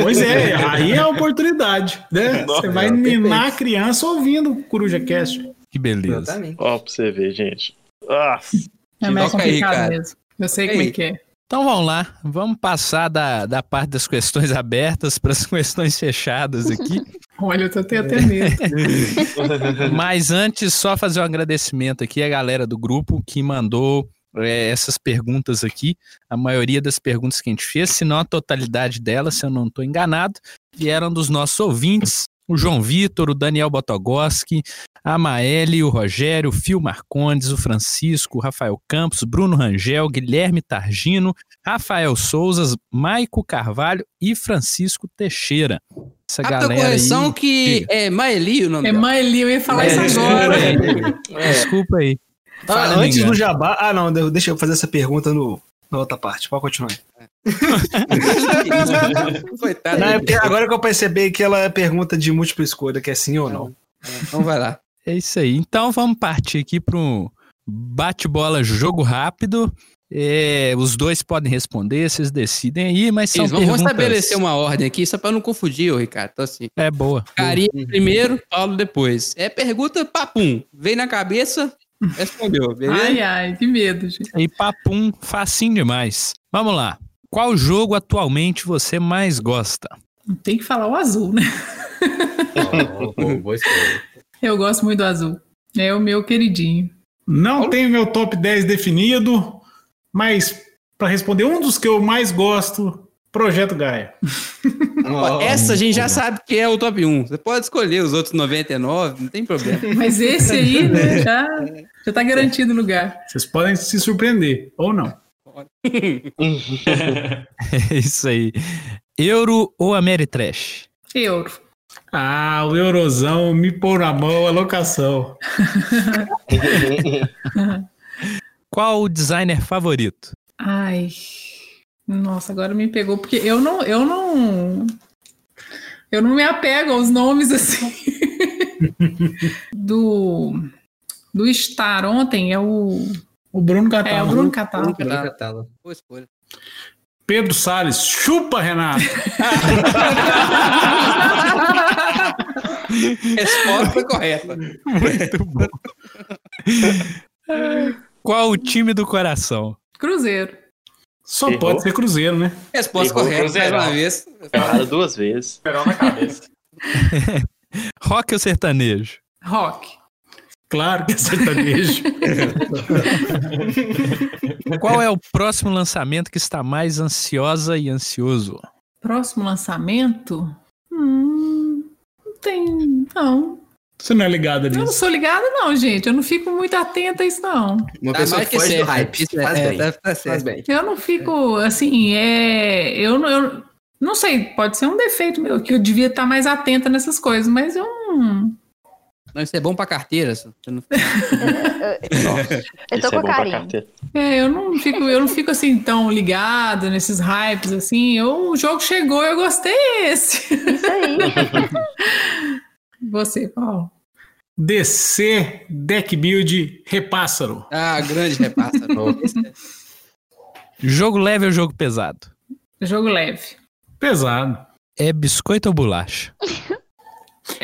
Pois é, aí é a oportunidade, né? Nossa, Você vai não, minar a criança ouvindo o Coruja Cast. Que beleza. Exatamente. ó, pra você ver, gente. Nossa. É mais Toca aí, complicado cara. mesmo. Eu sei Toca como aí. é que é. Então vamos lá, vamos passar da, da parte das questões abertas para as questões fechadas aqui. Olha, eu tô até até medo. Mas antes, só fazer um agradecimento aqui à galera do grupo que mandou é, essas perguntas aqui. A maioria das perguntas que a gente fez, se não a totalidade delas, se eu não estou enganado, vieram dos nossos ouvintes. O João Vitor, o Daniel Botogoski, a Maeli, o Rogério, o Fio Marcondes, o Francisco, o Rafael Campos, Bruno Rangel, Guilherme Targino, Rafael Souzas, Maico Carvalho e Francisco Teixeira. Essa Rápida galera correção aí, que é Maeli o nome É dela. Maeli, eu ia falar É, isso agora. Desculpa aí. Ah, antes do jabá. Ah, não, deixa eu fazer essa pergunta no, na outra parte. Pode continuar. Coitado. Não, é porque agora que eu percebi que ela é pergunta de múltipla escolha, que é sim ou não. Então vai lá. É isso aí. Então vamos partir aqui para um bate-bola jogo rápido. É, os dois podem responder, vocês decidem aí, mas são Isso, vamos perguntas... estabelecer uma ordem aqui, só pra não confundir, ô Ricardo. Então, assim, É boa. Carinha primeiro, Paulo depois. É pergunta papum. Vem na cabeça, respondeu, beleza? Ai, ai, que medo, gente. E papum, facinho demais. Vamos lá. Qual jogo atualmente você mais gosta? Tem que falar o azul, né? Boa, boa escolha. Eu gosto muito do azul. É o meu queridinho. Não tenho meu top 10 definido, mas para responder um dos que eu mais gosto, Projeto Gaia. Essa a gente já sabe que é o top 1. Você pode escolher os outros 99, não tem problema. Mas esse aí, né, já, já tá garantido o lugar. Vocês podem se surpreender, ou não. É isso aí. Euro ou Ameritrash? Euro. Ah, o Eurozão me pôr na mão a locação. Qual o designer favorito? Ai. Nossa, agora me pegou, porque eu não, eu não. Eu não me apego aos nomes assim. do. Do Star ontem é o. O Bruno É o Catalo. Bruno Catalo. Tá. Tá. Boa escolha. Pedro Salles, chupa, Renato. Resposta foi correta. Muito bom. Qual o time do coração? Cruzeiro. Só Errou. pode ser Cruzeiro, né? Resposta Errou correta, mais Cruzeirão. uma vez. Errado duas vezes. Esperão na cabeça. Rock ou sertanejo? Rock. Claro que é sertanejo. Qual é o próximo lançamento que está mais ansiosa e ansioso? Próximo lançamento? Hum, não tem. Não. Você não é ligado Eu não nisso. sou ligada, não, gente. Eu não fico muito atenta a isso, não. Uma Tá pessoa que foge do hype. Isso Faz é, bem. tá- Faz certo. bem. Eu não fico, assim, é. Eu, não- eu não sei, pode ser um defeito meu, que eu devia estar mais atenta nessas coisas, mas eu não. Não, isso é bom pra carteira. não- Eu tô é com carinho. carteira. É, eu não fico, eu não fico assim tão ligada nesses hypes assim. Eu, o jogo chegou, eu gostei é esse. Isso aí. Você, Paulo. DC, Deck Build, Repássaro. Ah, grande repassa. Jogo leve ou jogo pesado? Jogo leve. Pesado. É biscoito ou bolacha?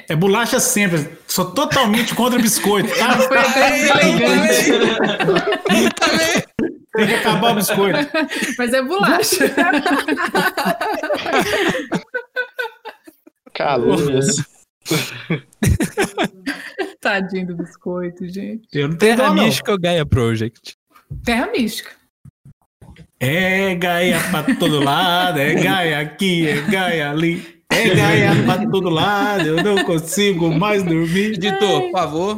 É bolacha sempre. Sou totalmente contra biscoito, tá? Foi até elegante, Tem que acabar o biscoito. mas é bolacha. Calúnias. Tadinho do biscoito, gente. Eu não tenho Terra dó. Mística ou Gaia Project? Terra mística. É Gaia pra todo lado, é Gaia aqui, é Gaia ali. É gaia pra todo lado, eu não consigo mais dormir. Editor, por favor.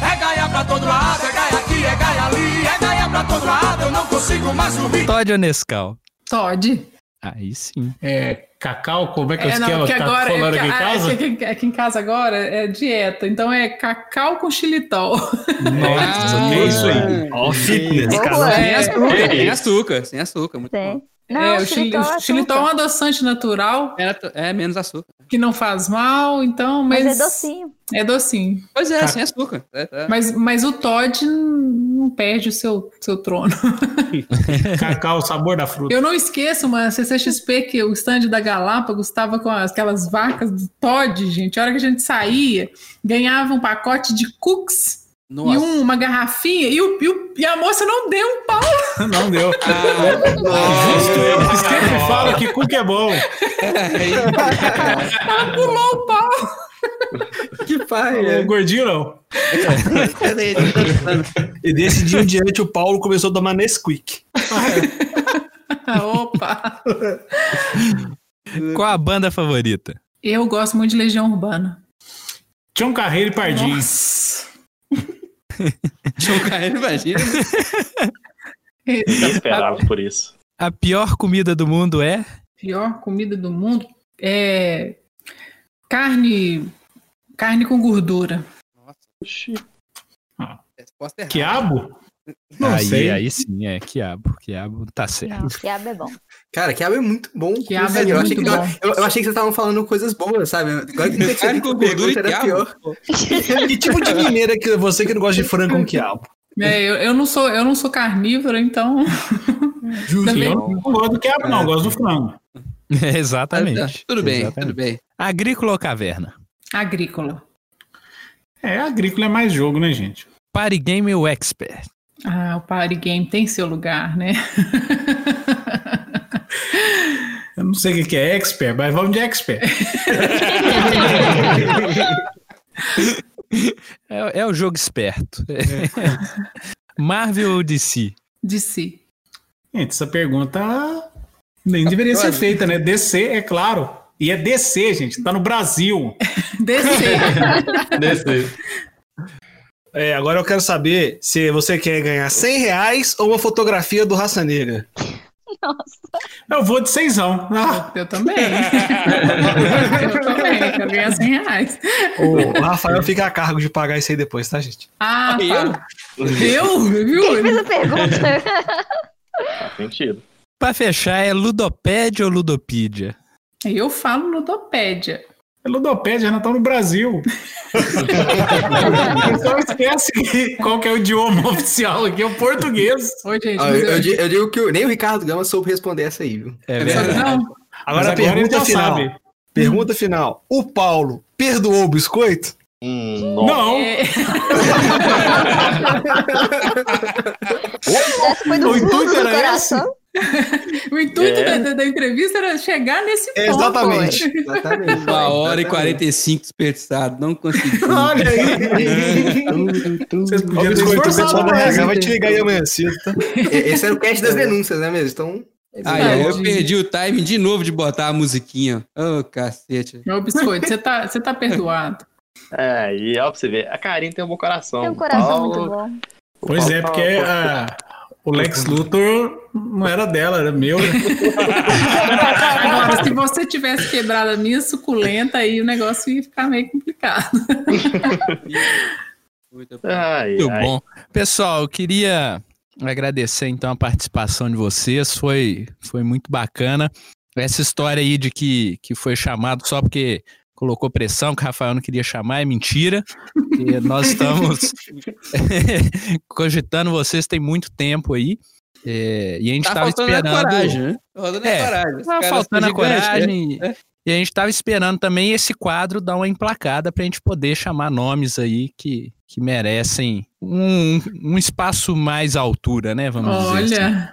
É gaia pra todo lado, é gaia aqui, é gaia ali, é gaia pra todo lado, eu não consigo mais dormir. Todd ou Nescau? Todd. Aí sim. É, cacau, como é que é o É, não, esquema? porque Tá agora. falando é, aqui em que- casa? é que- é que em casa agora é dieta, então é cacau com xilitol. Nossa, Ah, que é isso aí? Ó, fitness, cara. Sem É. açúcar, sem açúcar. Muito bom. Não, é, o xilitol é o xilitol é um adoçante natural É, é menos açúcar. que não faz mal, então. Mas, Mas é docinho. É docinho. Pois é, Ca- sem açúcar. É, é. Mas, mas o Todd não perde o seu, seu trono. Cacau, o sabor da fruta. Eu não esqueço uma CCXP que o stand da Galápagos estava com aquelas vacas do Todd, gente. A hora que a gente saía, ganhava um pacote de cookies e Nossa. um- uma garrafinha, e, o, e, o- e a moça não deu um pau. Não deu. Ah, Justo eu que sempre falo que é bom. Ela pulou o pau. Que pai, O é. gordinho não. E desse dia em diante o Paulo começou a tomar Nesquik. Opa! Qual a banda favorita? Eu gosto muito de Legião Urbana. Tinha um carreiro e pardinho. Nossa. Um carreiro, imagina. Ninguém esperava por isso. A pior comida do mundo é? Pior comida do mundo é carne carne com gordura. Oxi. Resposta errada. Quiabo? Não aí, sei. aí sim, é quiabo. Quiabo tá certo. Não, quiabo é bom. Cara, quiabo é muito bom. Quiabo é eu, achei muito que, bom. eu, eu achei que vocês estavam falando coisas boas, sabe? Agora que que com gordura e quiabo. pior. Que tipo de mineiro é que você que não gosta de frango com quiabo? É, eu, eu não sou eu não sou carnívora, então Justo. Também- Eu não gosto do quiabo, não. Eu gosto do frango. Exatamente. Tudo bem, Exatamente. tudo bem. Agrícola ou caverna? agrícola. É, agrícola é mais jogo, né, gente? Party Game ou Expert? Ah, o party game tem seu lugar, né? Eu não sei o que é expert, mas vamos de expert. É, é o jogo esperto. Marvel ou DC? De si. Gente, essa pergunta nem deveria ser feita, né? DC, é claro. E é DC, gente. Tá no Brasil. Descer. Desse. É, agora eu quero saber se você quer ganhar 100 reais ou uma fotografia do Raça Negra. Nossa. Eu vou de seisão. Ah, Eu também. eu também. Quero ganhar 100 reais. O Rafael fica a cargo de pagar isso aí depois, tá, gente? Ah, Eu? tá. Eu? Quem Viu? fez a pergunta? Faz sentido. Pra fechar, é Ludopédia ou Ludopídia? Eu falo ludopédia. É ludopédia, já tá no Brasil. Então esquece que- qual que é o idioma oficial aqui, é o português. Oi, gente. Mas eu, eu- eu di- eu digo que o- nem o Ricardo Gama soube responder essa aí, viu? É verdade. não. Agora agora pergunta final. sabe. Pergunta final. O Paulo perdoou o biscoito? Hum, nossa. Não, É, Essa foi do O intuito era coração. o intuito É. da, da- entrevista era chegar nesse ponto. Exatamente. Exatamente. Uma hora e Exatamente. 45 desperdiçado. Não consegui. olha aí. Vocês O podiam. RH vai te ligar aí amanhã cedo, tá? Esse era o cast das denúncias, né mesmo? Então. Aí, ó, eu perdi o time de novo de botar a musiquinha. Ô, cacete. Ô, biscoito, você tá, você tá perdoado. É, e ó, pra você ver, a Karine tem um bom coração. Tem um coração Paulo- muito bom. Pois Paulo é, porque ah, o Lex Luthor não era dela, era meu. Agora, se você tivesse quebrado a minha suculenta, aí o negócio ia ficar meio complicado. Muito bom. Ai, Muito ai. bom. Pessoal, eu queria agradecer então a participação de vocês. Foi, foi muito bacana. Essa história aí de que, que foi chamado só porque colocou pressão, que o Rafael não queria chamar, é mentira. Nós estamos cogitando vocês tem muito tempo aí. É, e a gente Tá estava faltando a esperando. coragem, né? Tá faltando a É, coragem. Tava faltando a gigantes, coragem. né? E a gente tava esperando também esse quadro dar uma emplacada pra gente poder chamar nomes aí que, que merecem um, um espaço mais à altura, né? Vamos dizer assim. Olha.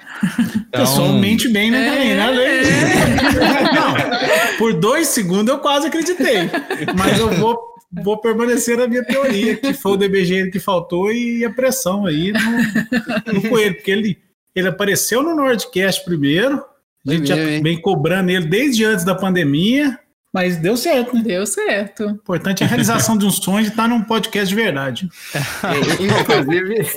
O pessoal mente bem, né? Olha aí. É. Não, por dois segundos eu quase acreditei. Mas eu vou, vou permanecer na minha teoria, que foi o DBG que faltou e a pressão aí no, no coelho, porque ele, Ele apareceu no Nordcast primeiro. A gente já hein? vem cobrando ele desde antes da pandemia, mas deu certo, né? Deu certo. O importante é a realização de um sonho de estar num podcast de verdade. inclusive,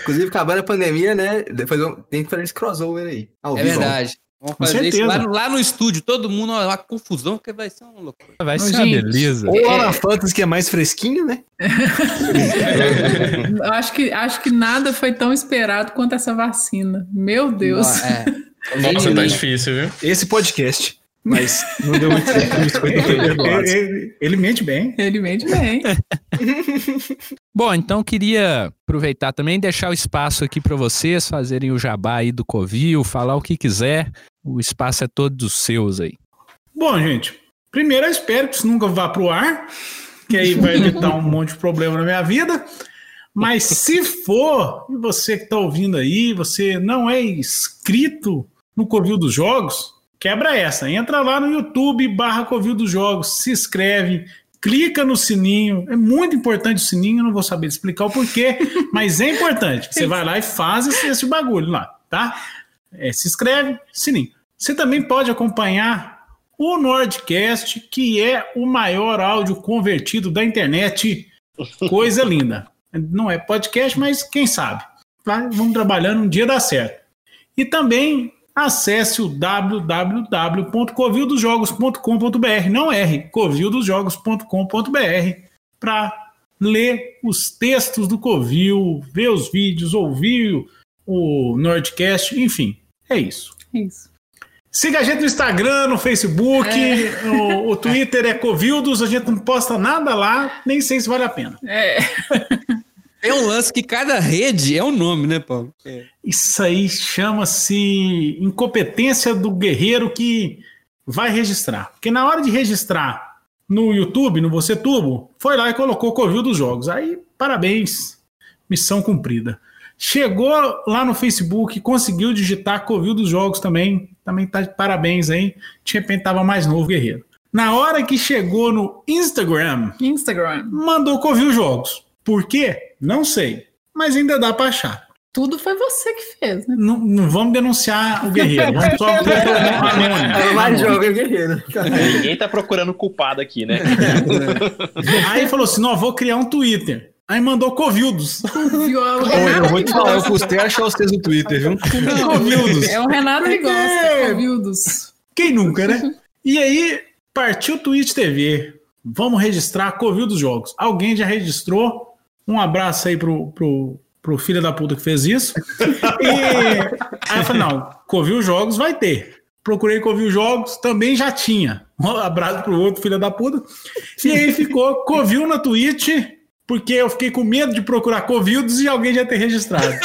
inclusive, acabando a pandemia, né? Depois tem que fazer esse crossover aí. ao É vivo. verdade. Vamos Com fazer isso certeza. lá, no- lá no estúdio, todo mundo, uma confusão, que vai ser uma loucura. Vai ser uma beleza. Ou lá na Fantasy, que é mais fresquinho, né? Acho que, acho que nada foi tão esperado quanto essa vacina. Meu Deus. Ó, é. Nossa, tá difícil, viu? Esse podcast. Mas não deu muito certo isso. Ele, ele- ele mente bem. Ele mente bem. Bom, então queria aproveitar também e deixar o espaço aqui para vocês fazerem o jabá aí do Covil, falar o que quiser. O espaço é todo dos seus aí. Bom, gente, primeiro eu espero que isso nunca vá pro ar, que aí vai evitar um monte de problema na minha vida. Mas se for, e você que está ouvindo aí, você não é inscrito no Covil dos Jogos, quebra essa. Entra lá no YouTube barra Covil dos Jogos, se inscreve, clica no sininho. É muito importante o sininho, eu não vou saber explicar o porquê, mas é importante. Você vai lá e faz esse, esse bagulho lá, tá? É, se inscreve, sininho. Você também pode acompanhar o Nordcast, que é o maior áudio convertido da internet. Coisa linda. Não é podcast, mas quem sabe. Tá? Vamos trabalhando, um dia dá certo. E também acesse o www.covildosjogos.com.br, não R, covildosjogos.com.br, para ler os textos do Covil, ver os vídeos, ouvir o Nordcast, enfim, é isso. Isso. Siga a gente no Instagram, no Facebook, o, o Twitter é Covildos, a gente não posta nada lá, nem sei se vale a pena. É. É um lance que cada rede é um nome, né, Paulo? Isso aí chama-se incompetência do guerreiro que vai registrar. Porque na hora de registrar no YouTube, no Você Tubo, foi lá e colocou Covil dos Jogos. Aí, parabéns, missão cumprida. Chegou lá no Facebook, conseguiu digitar Covil dos Jogos também. Também tá de parabéns aí. De repente tava mais novo, guerreiro. Na hora que chegou no Instagram, Instagram. mandou Covil Jogos. Por quê? Não sei. Mas ainda dá pra achar. Tudo foi você que fez, né? Não, não vamos denunciar o guerreiro. Vamos só. É mais jogo, é guerreiro. Ninguém tá procurando culpado aqui, né? Aí falou assim: não, vou criar um Twitter. Aí mandou Covildos. Eu vou te falar, eu custei achar vocês no Twitter, viu? Covildos. É o Renato que gosta, É. Covildos. Quem nunca, né? E aí partiu o Twitch TV. Vamos registrar Covil dos Jogos. Alguém já registrou? Um abraço aí pro, pro, pro filho da puta que fez isso. E aí eu falei: não, Covil Jogos vai ter. Procurei Covil Jogos, também já tinha. Um abraço pro outro filho da puta. E aí ficou Covil na Twitch, porque eu fiquei com medo de procurar Covildos e alguém já ter registrado.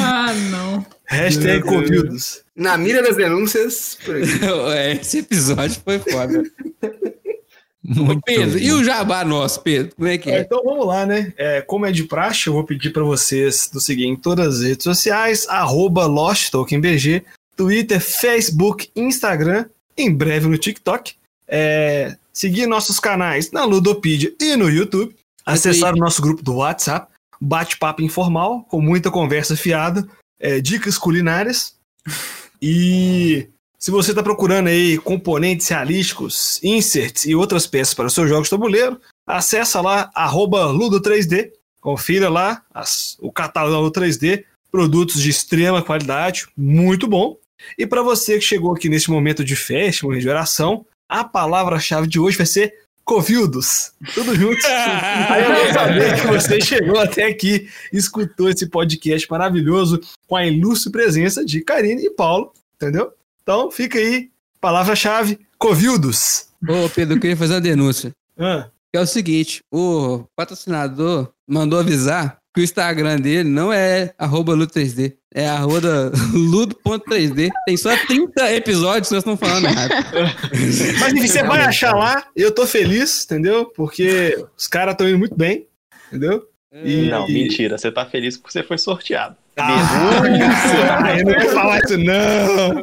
Ah, não. Hashtag Covildos. Na mira das denúncias. É, Esse episódio foi foda. Muito Pedro, bom. e o jabá nosso, Pedro? Como é que É, é? então vamos lá, né? É, como é de praxe, eu vou pedir para vocês nos seguir em todas as redes sociais, arroba LostTokenBG, Twitter, Facebook, Instagram, em breve no TikTok. É, seguir nossos canais na Ludopedia e no YouTube. Acessar o nosso grupo do WhatsApp, bate-papo informal, com muita conversa fiada, é, dicas culinárias. E se você está procurando aí componentes realísticos, inserts e outras peças para seus jogos tabuleiro, acessa lá, arroba Ludo3D, confira lá as- o catálogo da Ludo 3D, produtos de extrema qualidade, muito bom. E para você que chegou aqui nesse momento de festa, momento de oração, a palavra-chave de hoje vai ser Covildos. Tudo junto. Aí eu vou saber que você chegou até aqui, escutou esse podcast maravilhoso com a ilustre presença de Karine e Paulo, entendeu? Então fica aí, palavra-chave, Covildos. Ô, Pedro, eu queria fazer uma denúncia. Ah, Que é o seguinte, o patrocinador mandou avisar que o Instagram dele não é arroba ludo3D, é arroba ludo.3D. Tem só 30 episódios nós estamos falando errado. Mas enfim, você vai achar lá, eu tô feliz, entendeu? Porque os caras estão indo muito bem, entendeu? E- Não, mentira. Você tá feliz porque você foi sorteado. Ah, eu não ia falar isso, não.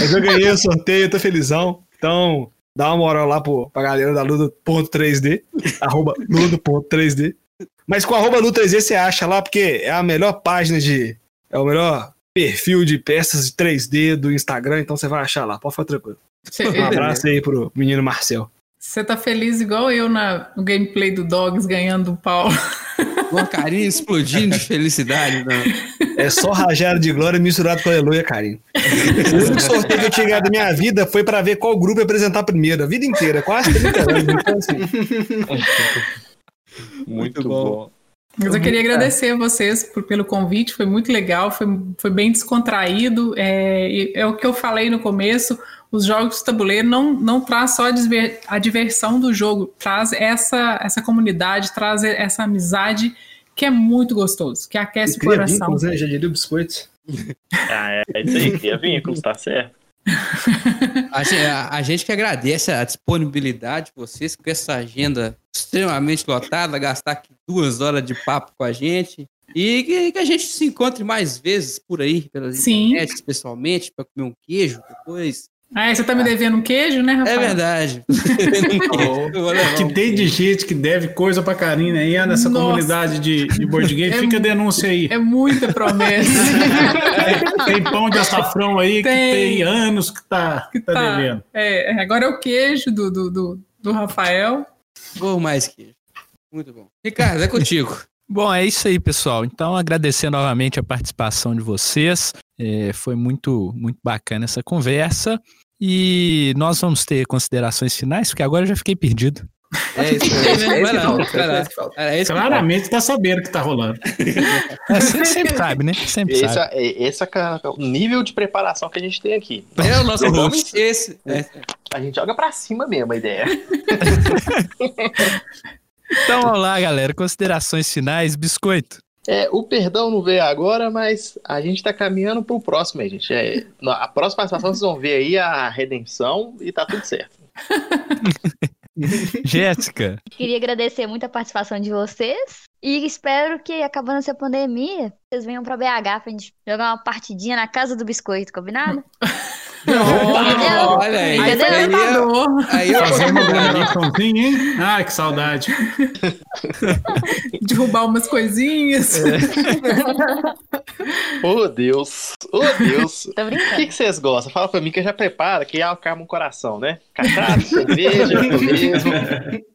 Mas eu ganhei o sorteio, eu tô felizão. Então, Dá uma moral lá pro, pra galera da Ludo.3D, arroba Ludo.3D. Mas com arroba Ludo3D você acha lá, porque é a melhor página de. É o melhor perfil de peças de 3D do Instagram, então você vai achar lá. Pode ficar tranquilo. Cê- Um abraço aí pro menino Marcel. Você tá feliz igual eu na, no gameplay do Dogs ganhando do Paulo. Uma carinha explodindo de felicidade. Não. É só rajada de glória misturado com aleluia, carinho. O único sorteio que eu tinha ganhado na minha vida foi pra ver qual grupo ia apresentar primeiro, a vida inteira, quase 30 anos. Então, assim, Muito, bom. bom. Mas eu queria agradecer a vocês por- pelo convite, foi muito legal, foi, foi bem descontraído. É, é o que eu falei no começo: os jogos de tabuleiro não, não traz só a, disver- a diversão do jogo, traz essa, essa comunidade, traz essa amizade que é muito gostoso, que aquece o cria coração. vínculos, né? Já diria o biscoito. Ah, é, é isso aí, cria vínculos, tá certo. A gente, a- a gente que agradece a disponibilidade de vocês com essa agenda extremamente lotada, gastar aqui duas horas de papo com a gente. E que, que a gente se encontre mais vezes por aí, pelas Sim. internet, pessoalmente, para comer um queijo depois. Ah, você tá me devendo um queijo, né, Rafael? É verdade. Levar Que tem de gente que deve coisa pra Karina aí é nessa Nossa. comunidade de, de board game. É Fica a denúncia aí. É muita promessa. Tem pão de açafrão aí que Tem. tem anos que tá, que tá, Tá. devendo. É, é, agora é o queijo do, do, do, do Rafael. Vou mais queijo. Muito bom. Ricardo, é contigo. Bom, é isso aí, pessoal. Então, agradecer novamente a participação de vocês. É, foi muito, muito bacana essa conversa. E nós vamos ter considerações finais, porque agora eu já fiquei perdido. É isso, é isso, é isso Vai que falta, é Claramente tá sabendo o que tá rolando. É, você sempre sabe, né? Sempre Esse, sabe. é, esse é o nível de preparação que a gente tem aqui. É o nosso Vamos- host. Esse. É. A gente joga pra cima mesmo a ideia. Então, vamos lá, galera. Considerações finais, biscoito. É, o perdão não veio agora, mas a gente tá caminhando pro próximo, aí, gente. É, a próxima participação vocês vão ver aí a redenção e tá tudo certo. Jéssica. Queria agradecer muito a participação de vocês. E espero que, acabando essa pandemia, vocês venham pra BH pra gente jogar uma partidinha na casa do biscoito, combinado? Olha aí. Aí? Aí, eu Fazer uma gravaçãozinha, hein? Ai, que saudade. Derrubar umas coisinhas. Ô, Deus. Ô, Deus. Tô O brincando. que, que vocês gostam? Fala pra mim que já prepara, que acalma o coração, né? Cachaça, cerveja, mesmo.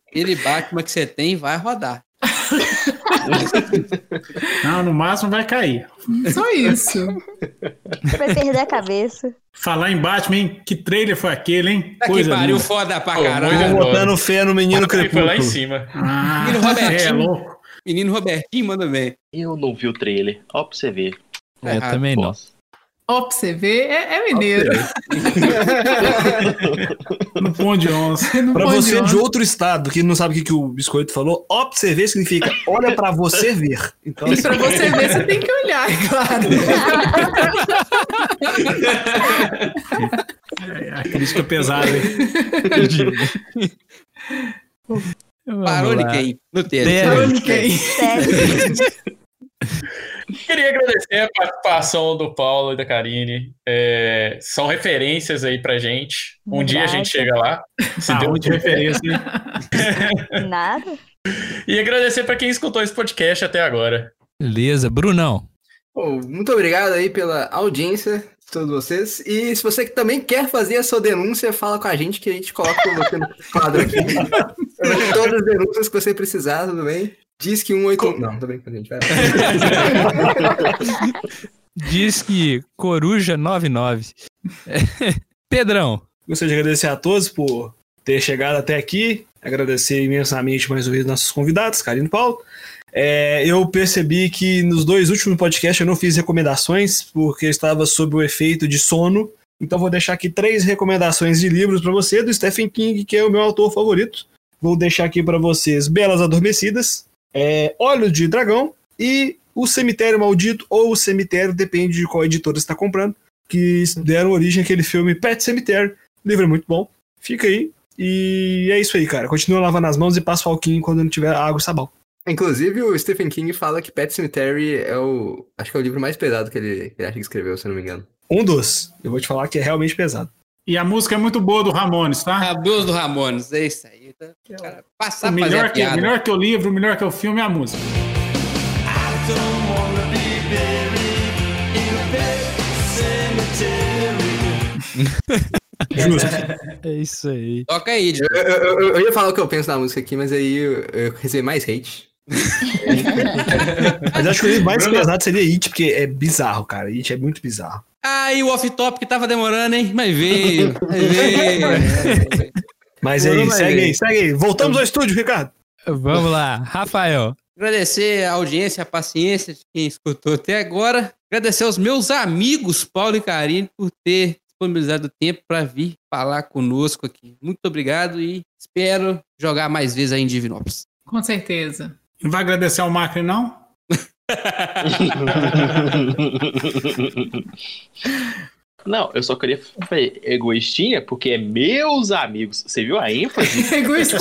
Aquele Batman que você tem vai rodar. Não, no máximo vai cair. Só isso. Vai perder a cabeça. Falar em Batman, hein? Que trailer foi aquele, hein? Tá que Coisa pariu linda. foda pra Pô, caralho. bom. botando fé no menino foi lá em crepúsculo. cima. Ah, Menino é Robertinho. louco. Menino Robertinho manda bem. Eu não vi o trailer. Ó, pra você ver. É, eu também não. Posso. Ó, pra você ver, é, é mineiro. No pão de onça. Pra pode você de ó. outro estado que não sabe o que, que o biscoito falou, observer significa olha pra você ver. Então, E assim, pra você ver, você tem que olhar, é claro. É, a crítica pesada, hein? Parou de quem? No texto. Falando de quem? Queria agradecer a participação do Paulo e da Karine. É, são referências aí pra gente. Um dia a gente chega lá. Se Deus Saúde de referência? Nada. E agradecer pra quem escutou esse podcast até agora. Beleza. Brunão. Muito obrigado aí pela audiência de todos vocês. E se você também quer fazer a sua denúncia, fala com a gente que a gente coloca você no quadro aqui. Todas as denúncias que você precisar, tudo bem? Diz que 181. Não, tô brincando, gente. Vai lá. Diz que Coruja 99. Pedrão. gostaria de agradecer a todos por ter chegado até aqui. Agradecer imensamente mais uma vez nossos convidados, Karine e Paulo. É, eu percebi que nos dois últimos podcasts eu não fiz recomendações porque eu estava sob o efeito de sono. Então vou deixar aqui três recomendações de livros para você do Stephen King, que é o meu autor favorito. Vou deixar aqui para vocês Belas Adormecidas, é, Olho de Dragão e O Cemitério Maldito ou O Cemitério, depende de qual editora você está comprando, que deram origem àquele filme Pet Cemetery. O livro é muito bom. Fica aí. E é isso aí, cara. Continua lavando as mãos e passa o alquinho quando não tiver água e sabão. Inclusive, o Stephen King fala que Pet Cemetery é o. Acho que é o livro mais pesado que ele, ele acha que escreveu, se eu não me engano. Um dos. Eu vou te falar que é realmente pesado. E a música é muito boa do Ramones, tá? A blues do Ramones, é isso aí. Cara, passar O melhor que, piada. melhor que o livro, melhor que o filme é a música. Justo. É isso aí. Toca aí, Eu, eu- eu- eu ia falar o que eu penso da música aqui, mas aí eu, eu recebi mais hate. Mas acho que o livro mais pesado seria It, porque é bizarro, cara. It é muito bizarro. Ah, e o off-top que tava demorando, hein? Mas veio. Mas veio. Mas Demorou, aí, mas segue aí. aí, segue aí. Voltamos ao estúdio, Ricardo. Vamos lá, Rafael. Agradecer a audiência, a paciência de quem escutou até agora. Agradecer aos meus amigos Paulo e Karine por ter disponibilizado o tempo para vir falar conosco aqui. Muito obrigado e espero jogar mais vezes aí em Divinópolis. Com certeza. Não vai agradecer ao Macri, não? Não, eu só queria fazer egoístinha porque é meus amigos. Você viu a ênfase? Egoístinha.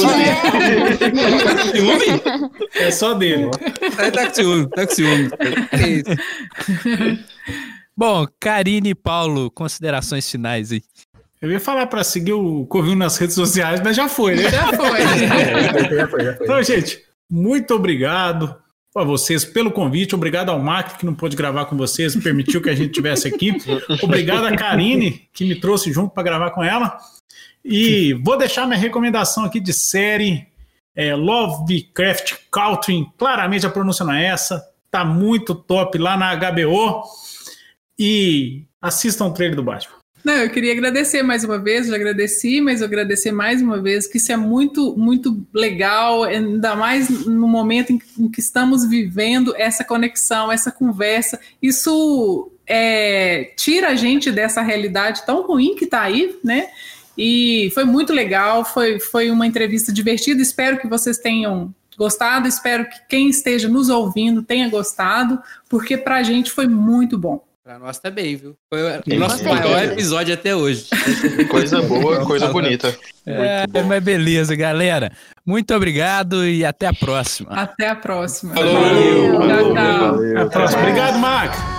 É só dele. Tá, tá com ciúme, tá com ciúme. É isso. Bom, Karine e Paulo, considerações finais aí. Eu ia falar pra seguir o Covil nas redes sociais, mas já foi, né? Já foi. Já foi, já foi. Então, gente, muito obrigado a vocês pelo convite. Obrigado ao Mac, que não pôde gravar com vocês, permitiu que a gente tivesse aqui. Obrigado a Karine, que me trouxe junto para gravar com ela. E vou deixar minha recomendação aqui de série é, Lovecraft Country. Claramente a pronúncia não é essa. Tá muito top lá na HBO. E assistam o trailer do Batman. Não, eu queria agradecer mais uma vez, já agradeci, mas eu agradecer mais uma vez, que isso é muito, muito legal, ainda mais no momento em que- estamos vivendo essa conexão, essa conversa. Isso é, tira a gente dessa realidade tão ruim que está aí, né? E foi muito legal, foi, foi uma entrevista divertida. Espero que vocês tenham gostado, espero que quem esteja nos ouvindo tenha gostado, porque para a gente foi muito bom. Pra nós também, viu? Foi o nosso maior episódio até hoje. Coisa boa, coisa bonita. É, mas beleza, galera. Muito obrigado e até a próxima. Até a próxima. Falou. Tchau, tchau. Até a próxima. Obrigado, Mac.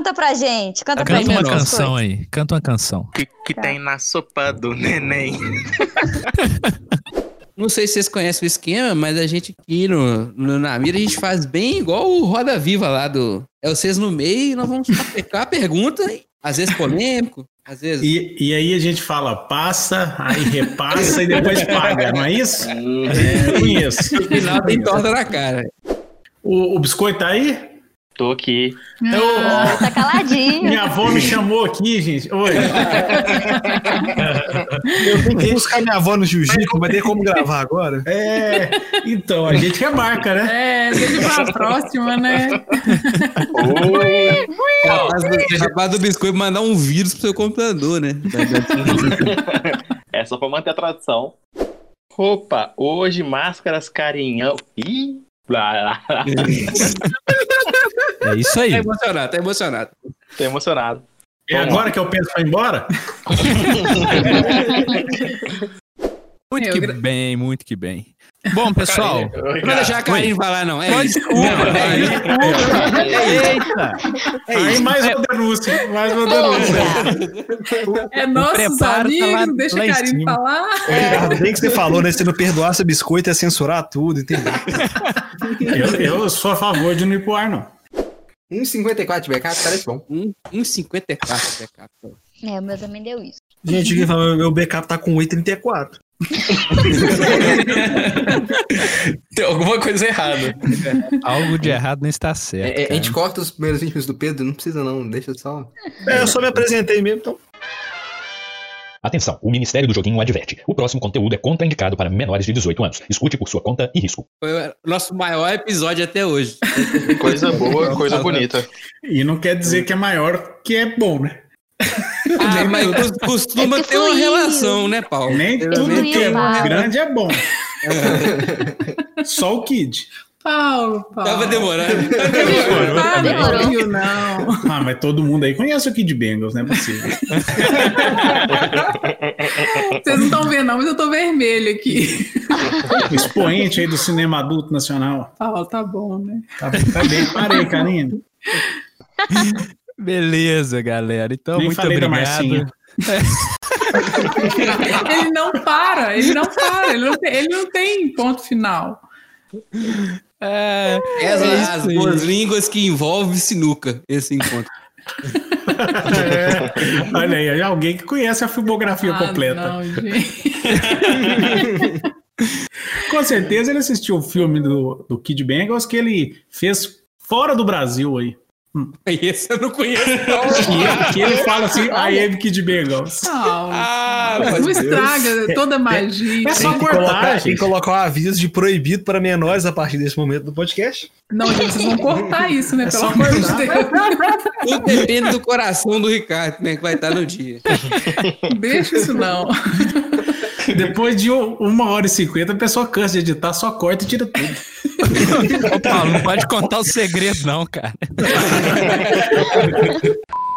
Canta pra gente, canta pra Canta gente. uma nossa. canção aí. Canta uma canção. O que, que Tá. tem na sopa do neném? Não sei se vocês conhecem o esquema, mas a gente aqui no, no Namira, a gente faz bem igual o Roda Viva lá do. É vocês no meio e nós vamos pegar a pergunta, às vezes polêmico, às vezes. E, e aí a gente fala, passa, aí repassa e depois paga, não é isso? É, eu conheço. No final tem torta na cara. O, o biscoito tá aí? Tô aqui. Ah, tá caladinho. Minha avó me chamou aqui, gente. Oi. Eu tenho que buscar minha avó no jiu-jitsu, mas tem como gravar agora? É, então, a gente remarca, né? É, deixa pra próxima, né? Capaz do, capaz do biscoito mandar um vírus pro seu computador, né? É só pra manter a tradição. Opa, hoje máscaras carinhão. Ih, blá, blá, blá. É isso aí. Tá emocionado, tá emocionado. Tô emocionado. É agora que eu penso pra ir embora? Muito Eu que gra- bem, muito que bem. Bom, pessoal. Não vou deixar a Karine falar, não. É Pode isso. desculpa. É Eita. aí mais uma denúncia, mais uma denúncia. É nossos tá amigos, lá- deixa lá a em Karine falar. Ricardo, bem que você falou, né? Se não perdoasse biscoito, ia censurar tudo, entendeu? Eu, eu sou a favor de não ir pro ar, não. 1,54 de backup parece bom. Um, um 54 backup. É, o meu também deu isso. Gente, quem fala, meu backup tá com 8,34. Tem alguma coisa errada. Algo de errado não está É, certo. é, a cara. gente corta os primeiros 20 minutos do Pedro, não precisa não, deixa só. É, eu só me apresentei mesmo, então. Atenção, o Ministério do Joguinho adverte. O próximo conteúdo é contraindicado para menores de 18 anos. Escute por sua conta e risco. Foi o nosso maior episódio até hoje. Coisa boa, coisa bonita. E não quer dizer que é maior que é bom, né? Ah, mas cos- costuma É ter uma relação, né, Paulo? Nem tudo que é grande é bom. Só o Kid. Paulo, Paulo. Tava demorando. Ah, Demorou. não. Ah, mas todo mundo aí conhece o Kid Bengals, não é possível. Vocês não estão vendo, não, mas eu tô vermelho aqui. O expoente aí do cinema adulto nacional. Paulo, tá bom, né? Tá, tá bem, parei, Karine. Beleza, galera. Então, Nem muito obrigado. Marcinha. Ele não para, ele não para, ele não tem, ele não tem ponto final. É, Essa é é as boas línguas que envolve sinuca, esse encontro. É, olha aí, é alguém que conhece a filmografia Ah, completa. não, gente. Com certeza ele assistiu o filme do, do Kid Bengals que ele fez fora do Brasil aí. Esse eu não conheço. Que ele, que ele fala assim, I am Kid Bengals. Não, Ah, não estraga toda a magia. É só Tem que, cortar, colocar, tem que colocar um aviso de proibido para menores a partir desse momento do podcast. Não, gente, vocês vão cortar isso, né? É Pelo só amor de. Deus. tudo depende do coração do Ricardo, como é que vai estar no dia. Deixa isso não. Depois de um- uma hora e cinquenta, a pessoa cansa de editar, só corta e tira tudo. Paulo, não pode contar o segredo, não, cara.